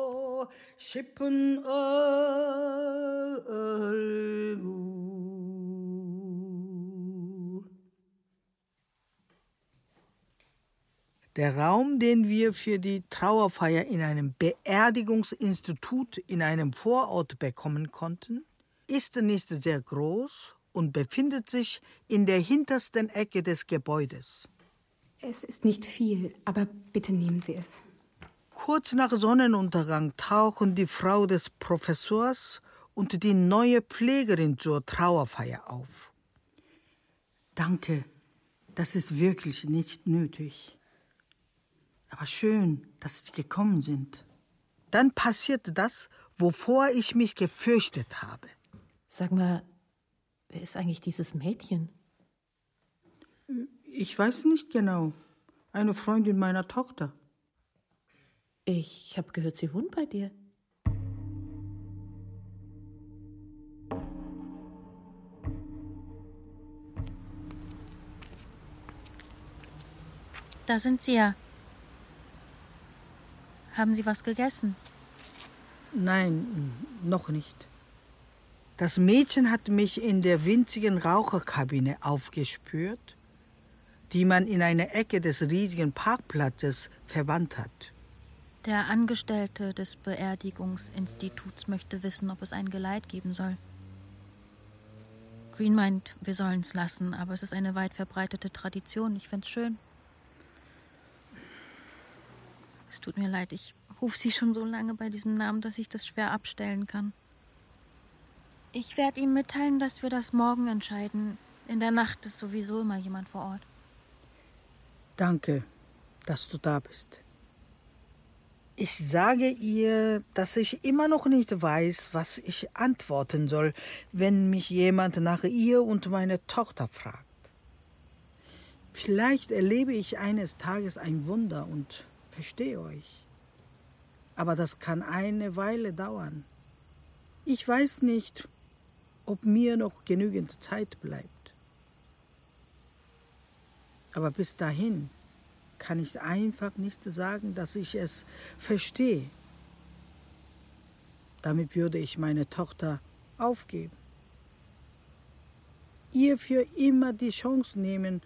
Der Raum, den wir für die Trauerfeier in einem Beerdigungsinstitut in einem Vorort bekommen konnten, ist nicht sehr groß und befindet sich in der hintersten Ecke des Gebäudes. Es ist nicht viel, aber bitte nehmen Sie es. Kurz nach Sonnenuntergang tauchen die Frau des Professors und die neue Pflegerin zur Trauerfeier auf. Danke, das ist wirklich nicht nötig. Aber schön, dass Sie gekommen sind. Dann passiert das, wovor ich mich gefürchtet habe. Sag mal, wer ist eigentlich dieses Mädchen? Ich weiß nicht genau. Eine Freundin meiner Tochter. Ich habe gehört, sie wohnt bei dir. Da sind Sie ja. Haben Sie was gegessen? Nein, noch nicht. Das Mädchen hat mich in der winzigen Raucherkabine aufgespürt, die man in einer Ecke des riesigen Parkplatzes verwandt hat. Der Angestellte des Beerdigungsinstituts möchte wissen, ob es ein Geleit geben soll. Green meint, wir sollen es lassen, aber es ist eine weit verbreitete Tradition. Ich find's schön. Es tut mir leid, ich rufe Sie schon so lange bei diesem Namen, dass ich das schwer abstellen kann. Ich werde ihm mitteilen, dass wir das morgen entscheiden. In der Nacht ist sowieso immer jemand vor Ort. Danke, dass du da bist. Ich sage ihr, dass ich immer noch nicht weiß, was ich antworten soll, wenn mich jemand nach ihr und meine Tochter fragt. Vielleicht erlebe ich eines Tages ein Wunder und verstehe euch. Aber das kann eine Weile dauern. Ich weiß nicht, ob mir noch genügend Zeit bleibt. Aber bis dahin kann ich einfach nicht sagen, dass ich es verstehe. Damit würde ich meine Tochter aufgeben. Ihr für immer die Chance nehmen,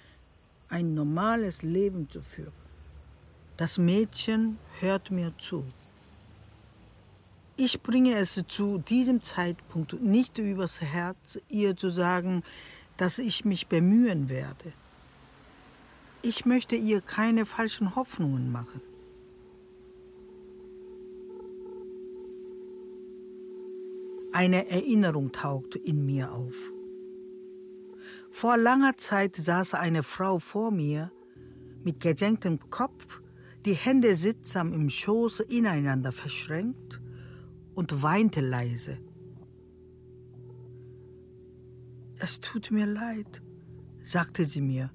ein normales Leben zu führen. Das Mädchen hört mir zu. Ich bringe es zu diesem Zeitpunkt nicht übers Herz, ihr zu sagen, dass ich mich bemühen werde. Ich möchte ihr keine falschen Hoffnungen machen. Eine Erinnerung taucht in mir auf. Vor langer Zeit saß eine Frau vor mir mit gesenktem Kopf, die Hände sittsam im Schoß ineinander verschränkt und weinte leise. Es tut mir leid, sagte sie mir.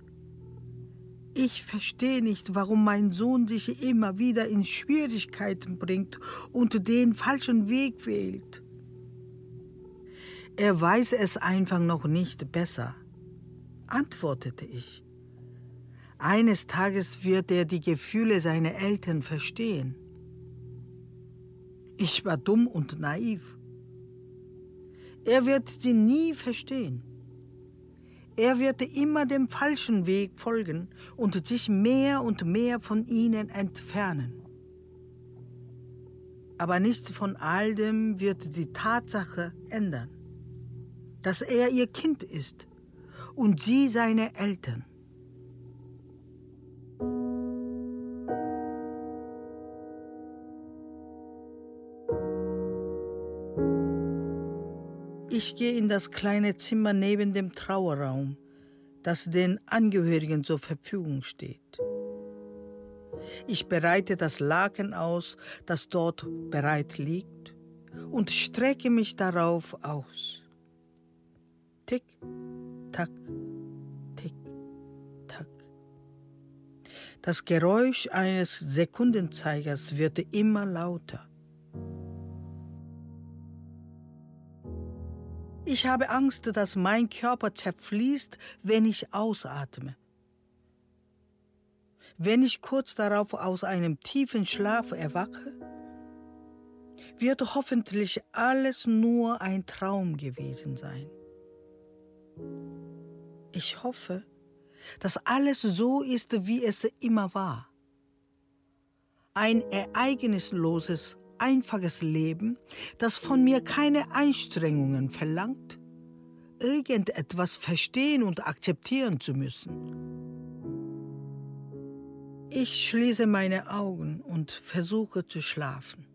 Ich verstehe nicht, warum mein Sohn sich immer wieder in Schwierigkeiten bringt und den falschen Weg wählt. Er weiß es einfach noch nicht besser, antwortete ich. Eines Tages wird er die Gefühle seiner Eltern verstehen. Ich war dumm und naiv. Er wird sie nie verstehen. Er wird immer dem falschen Weg folgen und sich mehr und mehr von ihnen entfernen. Aber nichts von all dem wird die Tatsache ändern, dass er ihr Kind ist und sie seine Eltern. Ich gehe in das kleine Zimmer neben dem Trauerraum, das den Angehörigen zur Verfügung steht. Ich bereite das Laken aus, das dort bereit liegt, und strecke mich darauf aus. Tick, tack, tick, tack. Das Geräusch eines Sekundenzeigers wird immer lauter. Ich habe Angst, dass mein Körper zerfließt, wenn ich ausatme. Wenn ich kurz darauf aus einem tiefen Schlaf erwache, wird hoffentlich alles nur ein Traum gewesen sein. Ich hoffe, dass alles so ist, wie es immer war. Ein ereignisloses einfaches Leben, das von mir keine Anstrengungen verlangt, irgendetwas verstehen und akzeptieren zu müssen. Ich schließe meine Augen und versuche zu schlafen.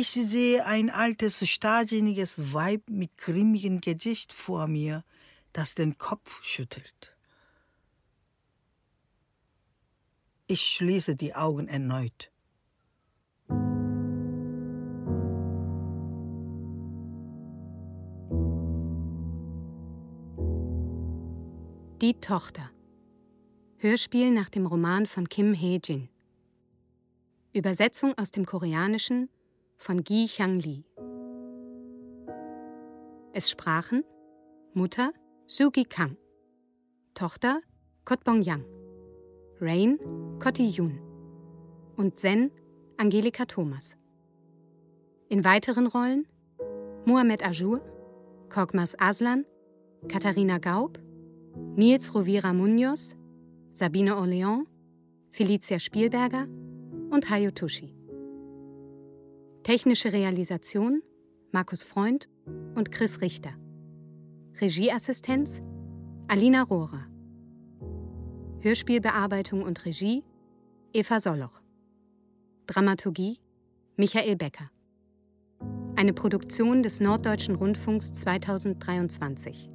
Ich sehe ein altes, stadiniges Weib mit grimmigem Gesicht vor mir, das den Kopf schüttelt. Ich schließe die Augen erneut. Die Tochter. Hörspiel nach dem Roman von Kim Hee-jin. Übersetzung aus dem Koreanischen von Gi Hyang Lee. Es sprachen Mutter Sugi Kang, Tochter Kotbong Yang, Rain Kotti Yun und Zen Angelika Thomas. In weiteren Rollen Mohamed Ajour, Korkmas Aslan, Katharina Gaub, Nils Rovira Munoz, Sabine Orleans, Felicia Spielberger und Hayo Tushi. Technische Realisation Markus Freund und Chris Richter. Regieassistenz Alina Rohrer. Hörspielbearbeitung und Regie Eva Solloch. Dramaturgie Michael Becker. Eine Produktion des Norddeutschen Rundfunks 2023.